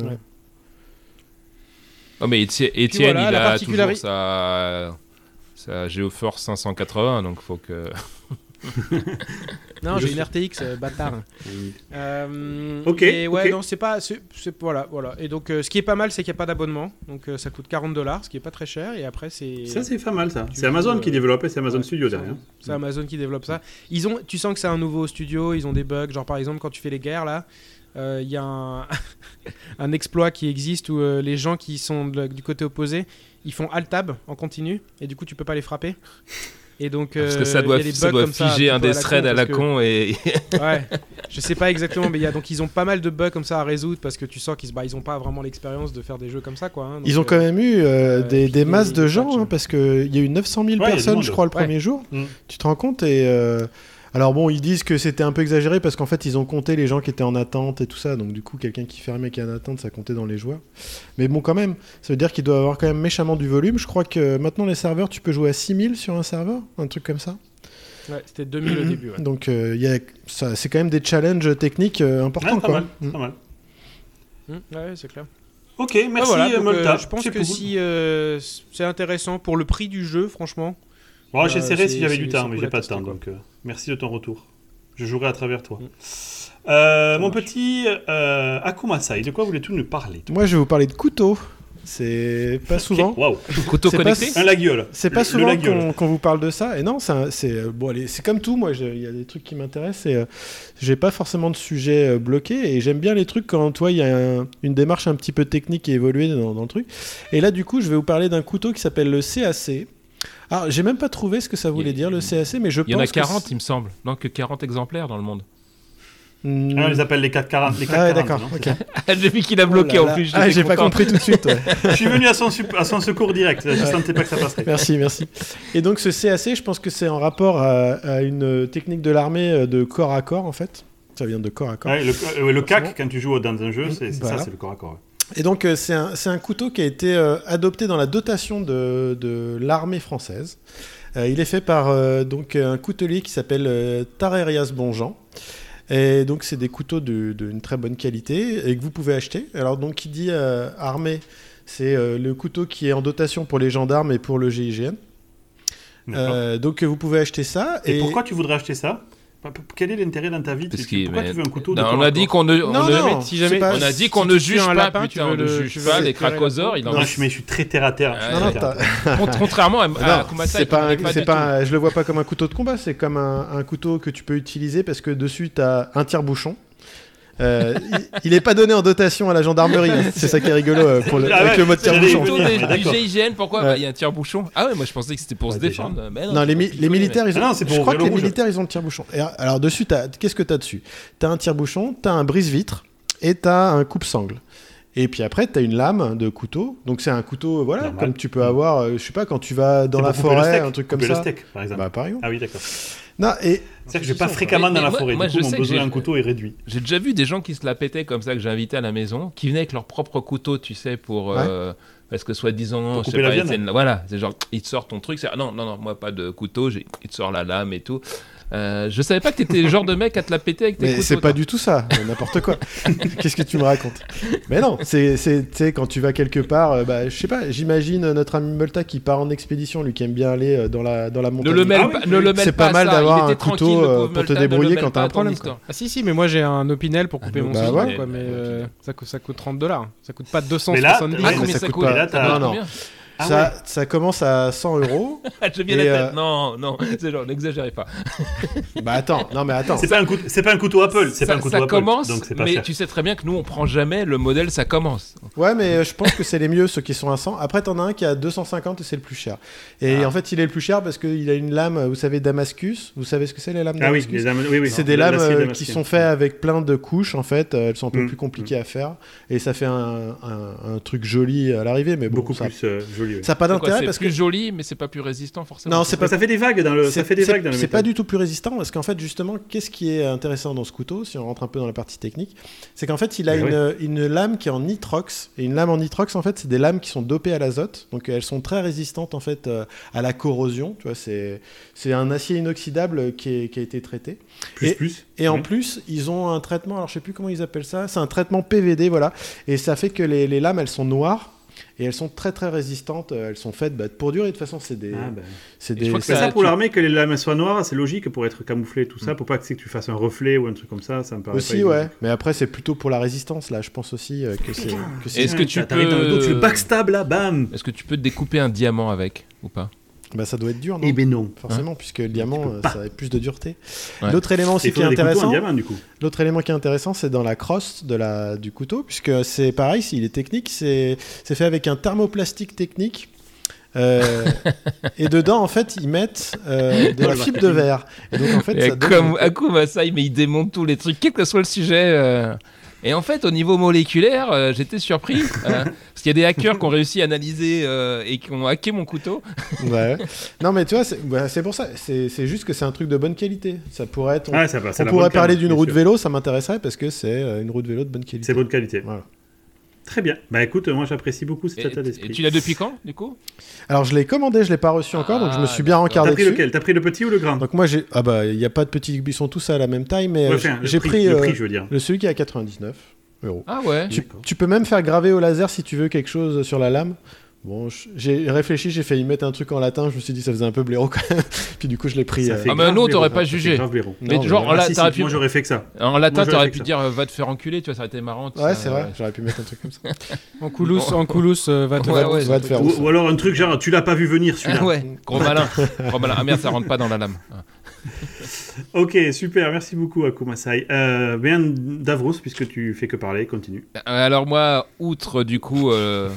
Oh, mais Étienne, il a toujours sa, sa GeoForce 580, donc faut que. non, [laughs] j'ai une RTX euh, bâtard. Euh, ok. Et ouais, non, c'est pas. c'est voilà, voilà. Et donc, euh, ce qui est pas mal, c'est qu'il n'y a pas d'abonnement. Donc, ça coûte 40 dollars, ce qui est pas très cher. Et après, c'est. Ça, c'est pas mal, ça. C'est Amazon qui développe, c'est Amazon Studio derrière. C'est Amazon qui développe ça. Ils ont, tu sens que c'est un nouveau studio, ils ont des bugs. Genre, par exemple, quand tu fais les guerres, là, il euh, y a un, [laughs] [laughs] exploit qui existe où euh, les gens qui sont du côté opposé, ils font alt-tab en continu et du coup tu peux pas les frapper. Et donc, Parce que ça euh, doit, ça doit figer un des threads à la con, et. [laughs] ouais, je sais pas exactement, mais y a, donc ils ont pas mal de bugs comme ça à résoudre parce que tu sens qu'ils bah, ils ont pas vraiment l'expérience de faire des jeux comme ça. Quoi, hein. ils ont quand même eu des, des masses de gens hein, parce qu'il y a eu 900 000 personnes, je crois, le premier jour. Mm. Tu te rends compte et alors bon, ils disent que c'était un peu exagéré parce qu'en fait, ils ont compté les gens qui étaient en attente et tout ça. Donc du coup, quelqu'un qui fermait qui est en attente, ça comptait dans les joueurs. Mais bon, quand même, ça veut dire qu'il doit avoir quand même méchamment du volume. Je crois que maintenant, les serveurs, tu peux jouer à 6000 sur un serveur, un truc comme ça. Ouais, c'était 2000 au début. [clears throat] Donc euh, c'est quand même des challenges techniques euh, importants. pas, quoi. Mal, pas mal. Mmh, ouais, c'est clair. Ok, merci ah, Molta. je pense que si c'est intéressant pour le prix du jeu, franchement. Bon, j'essaierai si j'avais du temps, mais j'ai pas de temps, donc euh, merci de ton retour. Je jouerai à travers toi. Mm. Euh, mon petit euh, Akumasai, de quoi voulais-tu nous parler Moi, je vais vous parler de couteau. C'est pas souvent. Wow. Couteau connecté? Un laguiole. C'est pas souvent qu'on vous parle de ça. Et non, c'est bon, c'est comme tout. Moi, il y a des trucs qui m'intéressent et j'ai pas forcément de sujet bloqué. Et j'aime bien les trucs quand toi, il y a une démarche un petit peu technique et évoluée dans, dans, le truc. Et là, du coup, je vais vous parler d'un couteau qui s'appelle le CAC. Alors, j'ai même pas trouvé ce que ça voulait dire le CAC, mais je pense. Il y en a 40, il me semble. Donc 40 exemplaires dans le monde. Ah, on les appelle les 440. Les Ah ouais, 440 d'accord. non ok. [laughs] J'ai vu qu'il a bloqué Oh en là plus. Ah, j'ai pas compris tout de suite. ouais. [laughs] Je suis venu à son, sup- à son secours direct. Je sentais pas que ça passerait. Merci, merci. Et donc ce CAC, je pense que c'est en rapport à, à une technique de l'armée euh, de corps à corps en fait. Ça vient de corps à corps. Ouais, le, euh, le. CAC, quand tu joues dans un jeu, c'est c'est Voilà. ça, c'est le corps à corps. Et donc euh, c'est un, un couteau qui a été euh, adopté dans la dotation de, de l'armée française. Euh, il est fait par donc un coutelier qui s'appelle Tarerias Bonjean. Et donc c'est des couteaux de- d'une très bonne qualité et que vous pouvez acheter. Alors donc qui dit euh, armée, c'est euh, le couteau qui est en dotation pour les gendarmes et pour le GIGN. Euh, donc vous pouvez acheter ça. Et, pourquoi tu voudrais acheter ça? Quel est l'intérêt dans ta vie? Parce Tu- Pourquoi mais- tu veux un couteau de Non, on a dit qu'on ne, on Non, ne- non, si jamais- pas- on a dit qu'on ne juge un pas, lapin, putain, on ne le- juge pas le les cracosaures. Il en Non, mais je suis très terre à terre. Contrairement à, à Kumasa, c'est pas, un- pas un- je le vois pas comme un couteau de combat, c'est comme un, un couteau que tu peux utiliser parce que dessus tu as un tire-bouchon. Euh, il, il est pas donné en dotation à la gendarmerie, hein. c'est ça qui est rigolo euh, pour le, Ah avec ouais, le mode j'allais y tire-bouchon. du. GIGN, pourquoi. Bah, Il y a un tire-bouchon? Ah ouais, moi je pensais que c'était pour se Ouais, défendre. Mais Non, les, mi- militaires, ils ont, Ah non, pour je crois que le les rouge. militaires, ils ont le tire-bouchon. Alors dessus, t'as- qu'est-ce que tu as dessus? Tu as un tire-bouchon, tu as un brise-vitre et tu as un coupe-sangle. Et puis après, tu as une lame de couteau. Donc c'est un couteau, voilà, Normal. comme tu peux avoir, euh, je sais pas, quand tu vas dans la forêt, steak, un truc comme ça. le steak, par exemple. Bah, par exemple. Ah oui, d'accord. Non, et C'est-à-dire que je vais pas fréquemment dans la moi- forêt. moi, du coup, mon besoin j'ai- d'un couteau est réduit. J'ai déjà vu des gens qui se la pétaient comme ça que j'ai invité à la maison, qui venaient avec leur propre couteau, tu sais, pour. euh, parce que soi-disant, Pour je sais couper la pas, viande. c'est une- voilà, c'est genre, il te sort ton truc, c'est ah, non, non, non, moi pas de couteau, j'ai- il te sort la lame et tout. Euh, je savais pas que t'étais le genre de mec à te la péter avec tes Mais couteaux. c'est pas du tout ça, n'importe quoi. [laughs] Qu'est-ce que tu me racontes? Mais non, c'est, c'est, tu sais, quand tu vas quelque part, euh, bah, je sais pas, j'imagine notre ami Multa qui part en expédition, lui qui aime bien aller euh, dans la, dans la Ne montagne. le mêle Ah oui, pas, oui. C'est pas pas mal d'avoir un couteau, euh, pour te débrouiller quand t'as un problème. Ah si, si, mais moi j'ai un Opinel pour couper Ah, mon bah ouais. quoi, mais euh, ça, coûte, ça coûte 30 dollars. Ça coûte pas Mais là, 270. ouais, Ah, ça coûte pas. Là, t'as- Non, non. Ah ça, ça commence à 100 euros. [laughs] Je viens la euh, tête. Non, non, [laughs] c'est genre, n'exagérez pas. [laughs] bah attends, non mais attends. C'est pas un couteau, c'est pas un couteau Apple, c'est ça, pas un couteau ça Apple. commence, donc c'est pas mais cher. tu sais très bien que nous on prend jamais le modèle ça commence. Ouais, mais euh, je pense que c'est les mieux ceux qui sont à 100. Après, t'en as un qui est à 250 et c'est le plus cher. Et Ah. en fait, il est le plus cher parce qu'il a une lame, vous savez, Damascus? Vous savez ce que c'est les lames Ah oui, Damascus? les lames, oui, oui. C'est des La- lames euh, qui sont faites avec plein de couches en fait. Elles sont un peu Mm, plus compliquées à faire et ça fait un, un- un truc joli à l'arrivée, mais bon, beaucoup ça, plus euh, joli. Oui. ça a pas d'intérêt parce que plus joli, mais c'est pas plus résistant forcément. Non, c'est pas- Ça fait des vagues dans le, ça fait des vagues dans le c'est pas du tout plus résistant parce qu'en fait justement, qu'est-ce qui est intéressant dans ce couteau, si on rentre un peu dans la partie technique, c'est qu'en fait il a Mais une, une lame qui est en nitrox et une lame en nitrox en fait c'est des lames qui sont dopées à l'azote, donc elles sont très résistantes en fait euh, à la corrosion. Tu vois, c'est c'est un acier inoxydable qui, est- qui a été traité. Plus, et- plus. Et en plus, ils ont un traitement, alors je sais plus comment ils appellent ça, c'est un traitement PVD, voilà. Et ça fait que les, les lames, elles sont noires et elles sont très très résistantes. euh, Elles sont faites bah, pour durer. De toute façon, c'est des. Ah, ben. c'est je des crois que C'est Ça, ça pour tu- l'armée que les lames soient noires, c'est logique pour être camouflé tout ça, pour pas que, tu fasses un reflet ou un truc comme ça, ça me paraît pas aussi, ouais. Mais après, c'est plutôt pour la résistance, là. Je pense aussi euh, que c'est. Est-ce que tu T'arrives dans le dos, tu le peux- backstab là, bam Est-ce que tu peux découper un diamant avec ou pas? Bah, ça doit être dur, non Eh ben non. Forcément, puisque le diamant, euh, ça a plus de dureté. Ouais. L'autre élément aussi Il qui est intéressant. L'autre élément qui est intéressant, c'est dans la crosse de la, du couteau, puisque c'est pareil, s'il est technique, c'est c'est fait avec un thermoplastique technique. Euh, [laughs] et dedans, en fait, ils mettent euh, de la fibre de verre. Et donc, en fait, ça donne- Comme Akuma Sai, mais il démonte tous les trucs, quel que soit le sujet. Et en fait, au niveau moléculaire, euh, j'étais surpris. [laughs] euh, parce qu'il y a des hackers qui ont réussi à analyser euh, et qui ont hacké mon couteau. Ouais. Non, mais tu vois, c'est bah, pour ça. C'est juste que c'est un truc de bonne qualité. Ça pourrait être. On, Ah, ça on pourrait parler d'une roue de vélo, ça m'intéresserait parce que c'est euh, une roue de vélo de bonne qualité. C'est bonne qualité. Voilà. Très bien. Bah écoute, moi j'apprécie beaucoup cet Et, état et d'esprit. tu l'as depuis quand, du coup? Alors, je l'ai commandé, je l'ai pas reçu encore, donc je me Ah, suis bien d'accord. rencardé T'as pris lequel? T'as pris le petit ou le grand? Donc moi j'ai ah bah il y a pas de petits ils sont tous à la même taille mais euh, j'ai pris le euh, prix, je veux dire. le celui qui est à 99 euros. Ah ouais tu peux même faire graver au laser si tu veux quelque chose sur la lame. Bon, j'ai réfléchi, j'ai failli mettre un truc en latin, je me suis dit ça faisait un peu blaireau quand même. [laughs] Puis du coup je l'ai pris. Ça euh, fait Ah, mais non, t'aurais pas jugé. grave. Mais Non, genre, mais- en Ah, si, si, pu- Moi j'aurais fait que ça. en latin, t'aurais pu dire euh, va te faire enculer, tu vois, ça aurait été marrant. Ouais, c'est vrai, j'aurais pu mettre un truc comme ça. [laughs] En coulous, en coulous, euh, va te Ouais, faire- ouais, va te faire Ou, ou alors un truc genre, tu l'as pas vu venir celui-là. Ah ouais, gros malin. [laughs] gros malin. Ah merde, ça rentre pas dans la lame. Ok, super, merci beaucoup Akumasai. Euh, bien Davros, puisque tu fais que parler, continue. Euh, Alors moi, outre du coup euh,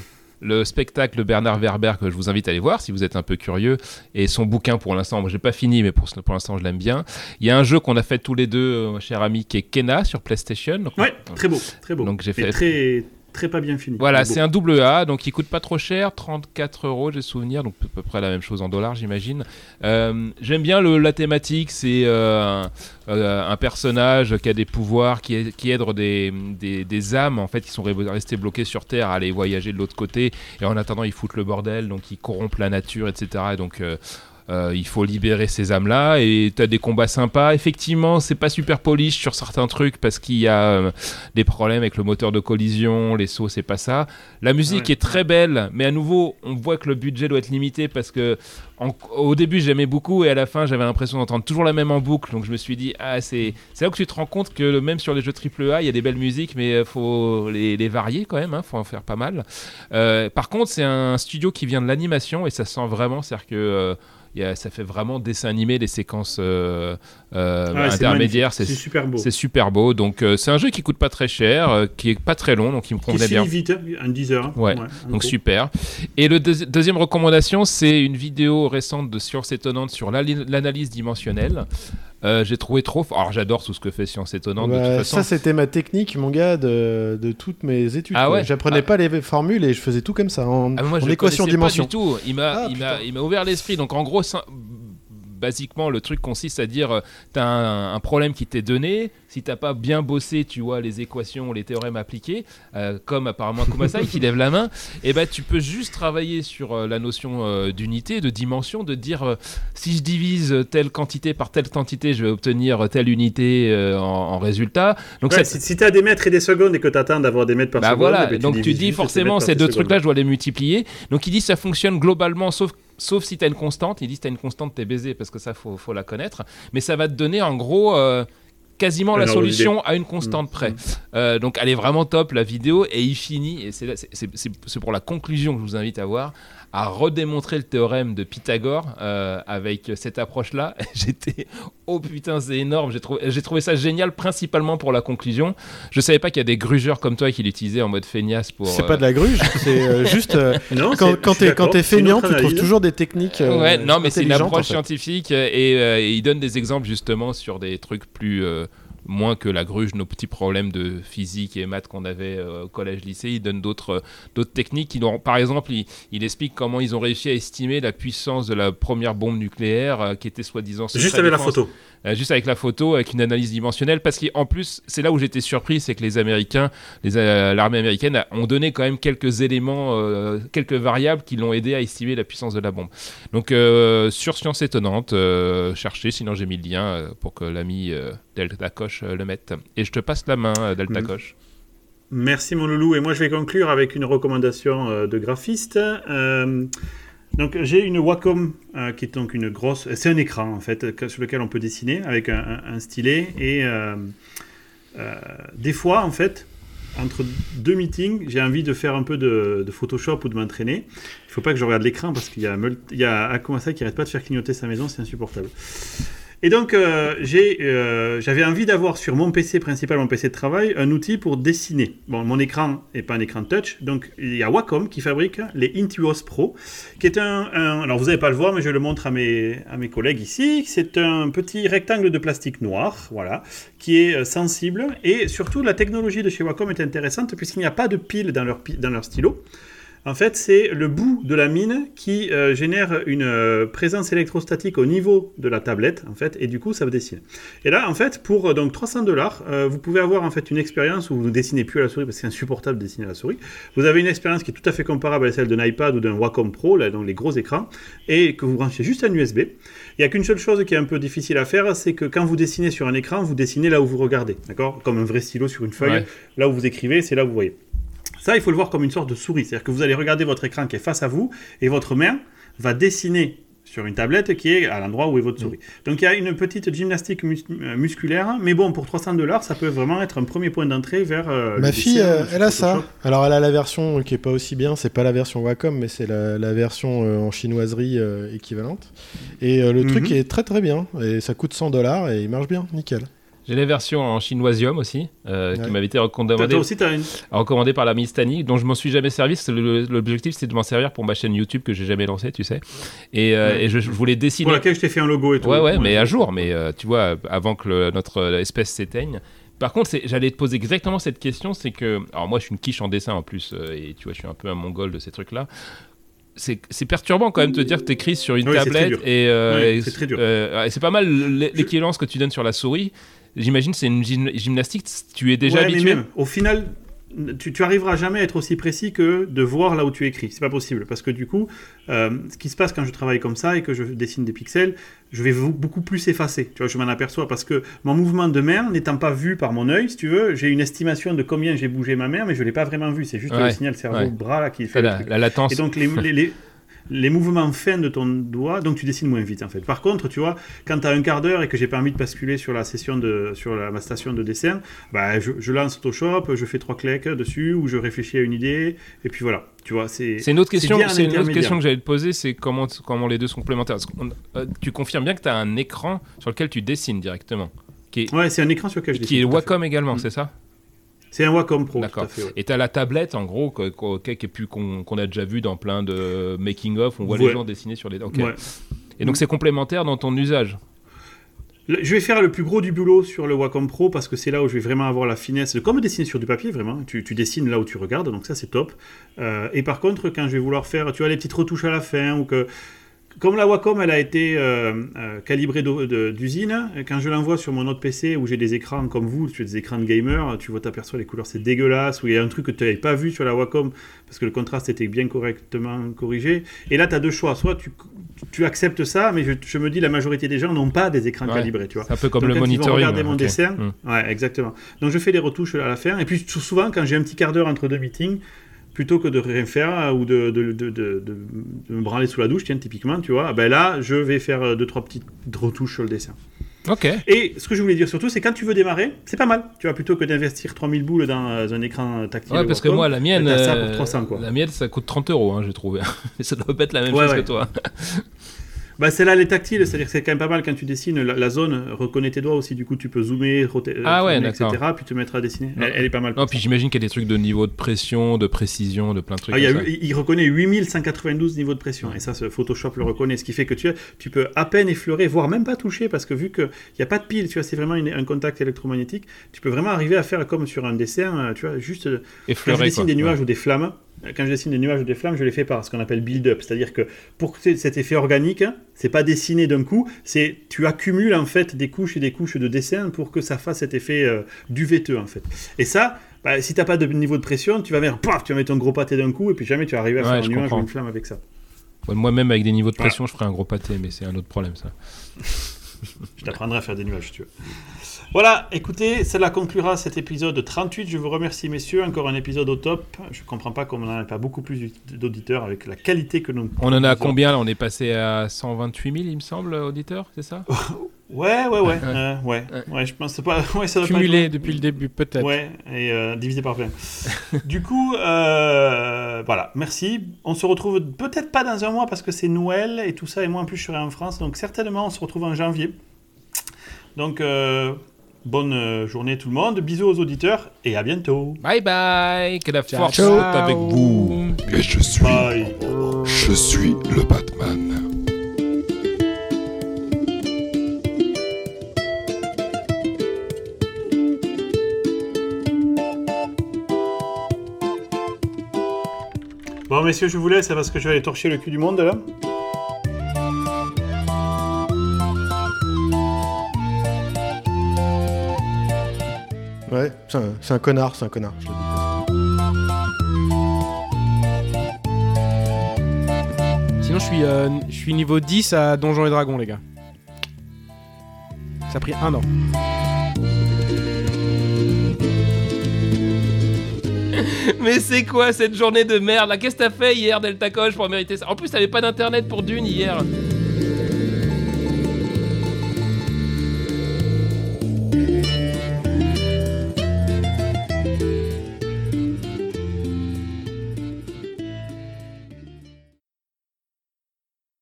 le spectacle Bernard Werber que je vous invite à aller voir si vous êtes un peu curieux et son bouquin pour l'instant, moi j'ai pas fini mais pour, pour l'instant je l'aime bien. Il y a un jeu qu'on a fait tous les deux, cher ami, qui est Kena sur PlayStation. ouais, très beau, très beau. Donc j'ai fait très très pas bien fini. Voilà, c'est un double A, donc il coûte pas trop cher, 34 euros, j'ai souvenir, donc à peu près la même chose en dollars, j'imagine. Euh, j'aime bien le, la thématique, c'est euh, euh, un personnage qui a des pouvoirs, qui, qui aide des, des, des, âmes en fait qui sont restées bloquées sur Terre à aller voyager de l'autre côté, et en attendant ils foutent le bordel, donc ils corrompent la nature, etc. Et donc euh, il faut libérer ces âmes-là et tu as des combats sympas. Effectivement, c'est pas super polish sur certains trucs parce qu'il y a euh, des problèmes avec le moteur de collision, les sauts, c'est pas ça. La musique est très belle, mais à nouveau, on voit que le budget doit être limité parce que au début j'aimais beaucoup et à la fin j'avais l'impression d'entendre toujours la même en boucle. Donc je me suis dit, ah, c'est là que tu te rends compte que même sur les jeux AAA, il y a des belles musiques, mais il euh, faut les, varier quand même, il hein, faut en faire pas mal. par contre, c'est un studio qui vient de l'animation et ça sent vraiment, c'est-à-dire que ça fait vraiment dessin animé les séquences euh, euh, ah intermédiaires. C'est super beau. C'est super beau. Donc euh, c'est un jeu qui coûte pas très cher, qui est pas très long, donc il me convenait bien. vite, un 10 heures. Ouais. donc super. Et le deuxième recommandation, c'est une vidéo récente de Science étonnante sur l'analyse dimensionnelle. Euh, j'ai trouvé trop. Alors j'adore tout ce que fait Science Étonnante. Bah, ça, c'était ma technique, mon gars, de, de toutes mes études. Ah J'apprenais ah. pas les formules et je faisais tout comme ça, en, ah, moi, équation dimension. Pas du tout. Il m'a, il m'a ouvert l'esprit. Donc en gros, basiquement, le truc consiste à dire euh, tu as un, problème qui t'est donné. Si t'as pas bien bossé, tu vois, les équations, les théorèmes appliqués, euh, comme apparemment Kumasai qui lève la main, et [laughs] eh ben tu peux juste travailler sur euh, la notion d'unité, de dimension, de dire si je divise telle quantité par telle quantité, je vais obtenir telle unité en, résultat. Donc si, tu as des mètres et des secondes et que tu attends d'avoir des mètres par bah seconde, voilà. Eh ben, donc tu dis forcément ces deux trucs-là, je dois les multiplier. Donc il dit ça fonctionne globalement, sauf sauf si tu as une constante. Il dit si tu as une constante, tu es baisé parce que ça, faut, faut la connaître. Mais ça va te donner en gros euh, quasiment la solution à une constante mmh. près. Mmh. Euh, donc elle est vraiment top la vidéo et il finit, et c'est pour la conclusion que je vous invite à voir, à redémontrer le théorème de Pythagore euh, avec cette approche-là. [laughs] J'étais, oh putain, c'est énorme. J'ai trouvé, j'ai trouvé ça génial, principalement pour la conclusion. Je savais pas qu'il y a des grugeurs comme toi qui l'utilisaient en mode feignasse pour. C'est pas de la gruge, c'est euh, juste [laughs] non, quand, quand t'es quand es feignant, tu trouves toujours des techniques. ouais, non, mais c'est une approche scientifique et, et, il donne des exemples justement sur des trucs plus moins que la gruge, nos petits problèmes de physique et maths qu'on avait euh, au collège-lycée. Il donne d'autres d'autres techniques. par exemple, il, explique comment ils ont réussi à estimer la puissance de la première bombe nucléaire euh, qui était soi-disant... Juste avec la photo. Euh, juste avec la photo, avec une analyse dimensionnelle, parce qu'en plus, c'est là où j'étais surpris, c'est que les Américains, l'armée américaine ont donné quand même quelques éléments, quelques variables qui l'ont aidé à estimer la puissance de la bombe. Donc, sur Science étonnante, cherchez, sinon j'ai mis le lien pour que l'ami Delta Coche le mette. Et je te passe la main, Delta Coche. Merci mon loulou. Et moi je vais conclure avec une recommandation de graphiste. Donc j'ai une Wacom qui est donc une grosse... C'est un écran en fait sur lequel on peut dessiner avec un, stylet. Et des fois en fait, entre deux meetings, j'ai envie de faire un peu de, Photoshop ou de m'entraîner. Il ne faut pas que je regarde l'écran parce qu'il y a, il qui n'arrête pas de faire clignoter sa maison, c'est insupportable. Et donc, euh, euh, j'avais envie d'avoir sur mon PC principal, mon PC de travail, un outil pour dessiner. Bon, mon écran n'est pas un écran touch, donc il y a Wacom qui fabrique les Intuos Pro, qui est un, alors vous n'allez pas le voir, mais je le montre à mes, à mes collègues ici. C'est un petit rectangle de plastique noir, voilà, qui est euh, sensible. Et surtout, la technologie de chez Wacom est intéressante puisqu'il n'y a pas de pile dans leur, dans leur stylo. En fait, c'est le bout de la mine qui euh, génère une euh, présence électrostatique au niveau de la tablette, en fait, et du coup, ça vous dessine. Et là, en fait, pour euh, donc 300 dollars, vous pouvez avoir en fait une expérience où vous ne dessinez plus à la souris parce que c'est insupportable de dessiner à la souris. Vous avez une expérience qui est tout à fait comparable à celle d'un iPad ou d'un Wacom Pro, là, dans les gros écrans, et que vous branchez juste un USB. Il n'y a qu'une seule chose qui est un peu difficile à faire, c'est que quand vous dessinez sur un écran, vous dessinez là où vous regardez, d'accord? Comme un vrai stylo sur une feuille. Là où vous écrivez, c'est là où vous voyez. Ça, il faut le voir comme une sorte de souris. C'est-à-dire que vous allez regarder votre écran qui est face à vous et votre main va dessiner sur une tablette qui est à l'endroit où est votre souris. Mm. Donc il y a une petite gymnastique euh, musculaire, mais bon, pour 300 dollars, ça peut vraiment être un premier point d'entrée vers. Euh, Ma fille, euh, elle a ça. Alors elle a la version qui est pas aussi bien, c'est pas la version Wacom, mais c'est la, version en chinoiserie équivalente. Et le truc mhm. est très très bien, et ça coûte 100 dollars et il marche bien, nickel. J'ai la version en chinoisium aussi, euh, qui m'avait été recommandée, toi aussi, t'as une. recommandée par la Mistani, dont je m'en suis jamais servi. L'objectif, c'est de m'en servir pour ma chaîne YouTube que j'ai jamais lancée, tu sais. Et, euh, Ouais. et je, je voulais dessiner. Pour laquelle je t'ai fait un logo et tout. Ouais, ouais, mais à jour, mais euh, tu vois, avant que le- notre espèce s'éteigne. Par contre, j'allais te poser exactement cette question, c'est que, alors moi je suis une quiche en dessin en plus, euh, et tu vois, je suis un peu un mongol de ces trucs-là. C'est perturbant quand même de te dire que tu écris sur une Oui, tablette dur. et, euh, et c'est très dur. euh, et c'est pas mal l'é- l'équivalence que tu donnes sur la souris. J'imagine c'est une gym- gymnastique, tu es déjà Ouais, mais habitué. même, au final, tu, tu arriveras jamais à être aussi précis que de voir là où tu écris. C'est pas possible. Parce que du coup, euh, ce qui se passe quand je travaille comme ça et que je dessine des pixels, je vais beaucoup plus effacer. Tu vois, je m'en aperçois parce que mon mouvement de main n'étant pas vu par mon œil, si tu veux, j'ai une estimation de combien j'ai bougé ma main, mais je l'ai pas vraiment vu. C'est juste Ouais, le signal ouais. cerveau-bras là qui fait le la, truc. la latence. Et donc les, les, les, les mouvements fins de ton doigt, donc tu dessines moins vite en fait. Par contre, tu vois, quand tu as un quart d'heure et que j'ai pas envie de basculer sur la session de sur la, ma station de dessin, bah je, je lance Photoshop, je fais trois clics dessus ou je réfléchis à une idée et puis voilà. Tu vois, c'est C'est une autre question, c'est une autre question que j'allais te poser, c'est comment, comment les deux sont complémentaires. Euh, tu confirmes bien que tu as un écran sur lequel tu dessines directement, qui est, Ouais, c'est un écran sur lequel je qui est dessine. à fait. Wacom également, Mm. c'est ça? C'est un Wacom Pro. D'accord. tout à fait, ouais. Et tu as la tablette, en gros, qu'on a déjà vu dans plein de making-of, on voit les Ouais. gens dessiner sur les... ok. Ouais. Et donc c'est complémentaire dans ton usage? Je vais faire le plus gros du boulot sur le Wacom Pro parce que c'est là où je vais vraiment avoir la finesse de comme dessiner sur du papier vraiment. Tu, tu dessines là où tu regardes, donc ça c'est top. Euh, et par contre, quand je vais vouloir faire, tu vois, les petites retouches à la fin ou que comme la Wacom elle a été euh, euh, calibrée d'usine, quand je l'envoie sur mon autre PC où j'ai des écrans comme vous, tu as des écrans de gamer, tu vois, t'aperçois les couleurs, c'est dégueulasse, où il y a un truc que tu n'avais pas vu sur la Wacom parce que le contraste était bien correctement corrigé. Et là, tu as deux choix. Soit tu, tu acceptes ça, mais je, je me dis la majorité des gens n'ont pas des écrans Ouais. calibrés, tu vois. C'est un peu comme Donc, le monitoring. regarder mon dessin, Mm. ouais, exactement. Donc je fais des retouches à la fin. Et puis sou- souvent, quand j'ai un petit quart d'heure entre deux meetings, plutôt que de rien faire euh, ou de, de, de, de- de- de me branler sous la douche, tiens, typiquement, tu vois, ben là, je vais faire euh, deux, trois petites retouches sur le dessin. Ok. Et ce que je voulais dire surtout, c'est quand tu veux démarrer, c'est pas mal. Tu vois, plutôt que d'investir 3000 boules dans euh, un écran tactile. Ouais, parce que moi, la mienne, t'as ça pour euh, 300, quoi. la mienne, ça coûte 30 euros, hein, j'ai trouvé. Mais [laughs] ça doit pas être la même Ouais, chose ouais. que toi. [laughs] Bah, celle-là, elle est tactile, c'est-à-dire que c'est quand même pas mal quand tu dessines. La, la zone reconnaît tes doigts aussi, du coup, tu peux zoomer, roter, euh, Ah ouais, etc., puis te mettre à dessiner. Elle, elle est pas mal. Non, puis j'imagine qu'il y a des trucs de niveau de pression, de précision, de plein de trucs. Ah, il, y a ça. eu- il reconnaît 8192 niveaux de pression, et ça, ce Photoshop le reconnaît, ce qui fait que tu, tu peux à peine effleurer, voire même pas toucher, parce que vu qu'il n'y a pas de pile, tu vois, c'est vraiment une- un contact électromagnétique, tu peux vraiment arriver à faire comme sur un dessin, euh, tu vois, juste euh, quand je Effleuré, dessine quoi. des nuages Ouais. ou des flammes, quand je dessine des nuages ou des flammes, je les fais par ce qu'on appelle build-up, c'est-à-dire que pour que cet effet organique, c'est pas dessiné d'un coup, c'est tu accumules en fait des couches et des couches de dessin pour que ça fasse cet effet euh, duveteux en fait. Et ça, bah, si t'as pas de niveau de pression, tu vas faire paf, tu vas mettre un gros pâté d'un coup et puis jamais tu vas arriver à Ouais, faire un nuage comprends. ou une flamme avec ça. Ouais, Moi-même, avec des niveaux de Voilà. pression, je ferais un gros pâté, mais c'est un autre problème, ça. Je t'apprendrai à faire des nuages si tu veux. Voilà, écoutez, cela conclura cet épisode 38. Je vous remercie, messieurs. Encore un épisode au top. Je comprends pas qu'on n'en ait pas beaucoup plus d'auditeurs avec la qualité que nous. On en a combien là? On est passé à 128 000, il me semble, auditeurs, c'est ça? [laughs] Ouais, ouais, ouais. Ouais. euh, ouais. Je pense que c'est pas. [laughs] Ouais, ça doit pas Cumulé être- depuis le début, peut-être. Ouais, et euh, divisé par plein. [laughs] du coup, euh, voilà, merci. On se retrouve peut-être pas dans un mois parce que c'est Noël et tout ça, et moi en plus je serai en France, donc certainement on se retrouve en janvier. Donc, euh, bonne journée tout le monde, bisous aux auditeurs et à bientôt. Bye bye Que la force soit avec vous Et je suis, Bye. je suis le Batman. Bon, messieurs, je vous laisse parce que je vais aller torcher le cul du monde là. Ouais, c'est un, c'est un connard, c'est un connard. je le dis. Sinon, je suis, euh, je suis niveau 10 à Donjons et Dragons, les gars. Ça a pris un an. Mais c'est quoi cette journée de merde là? Qu'est-ce que t'as fait hier, Delta Coche, pour mériter ça? En plus, t'avais pas d'internet pour Dune hier.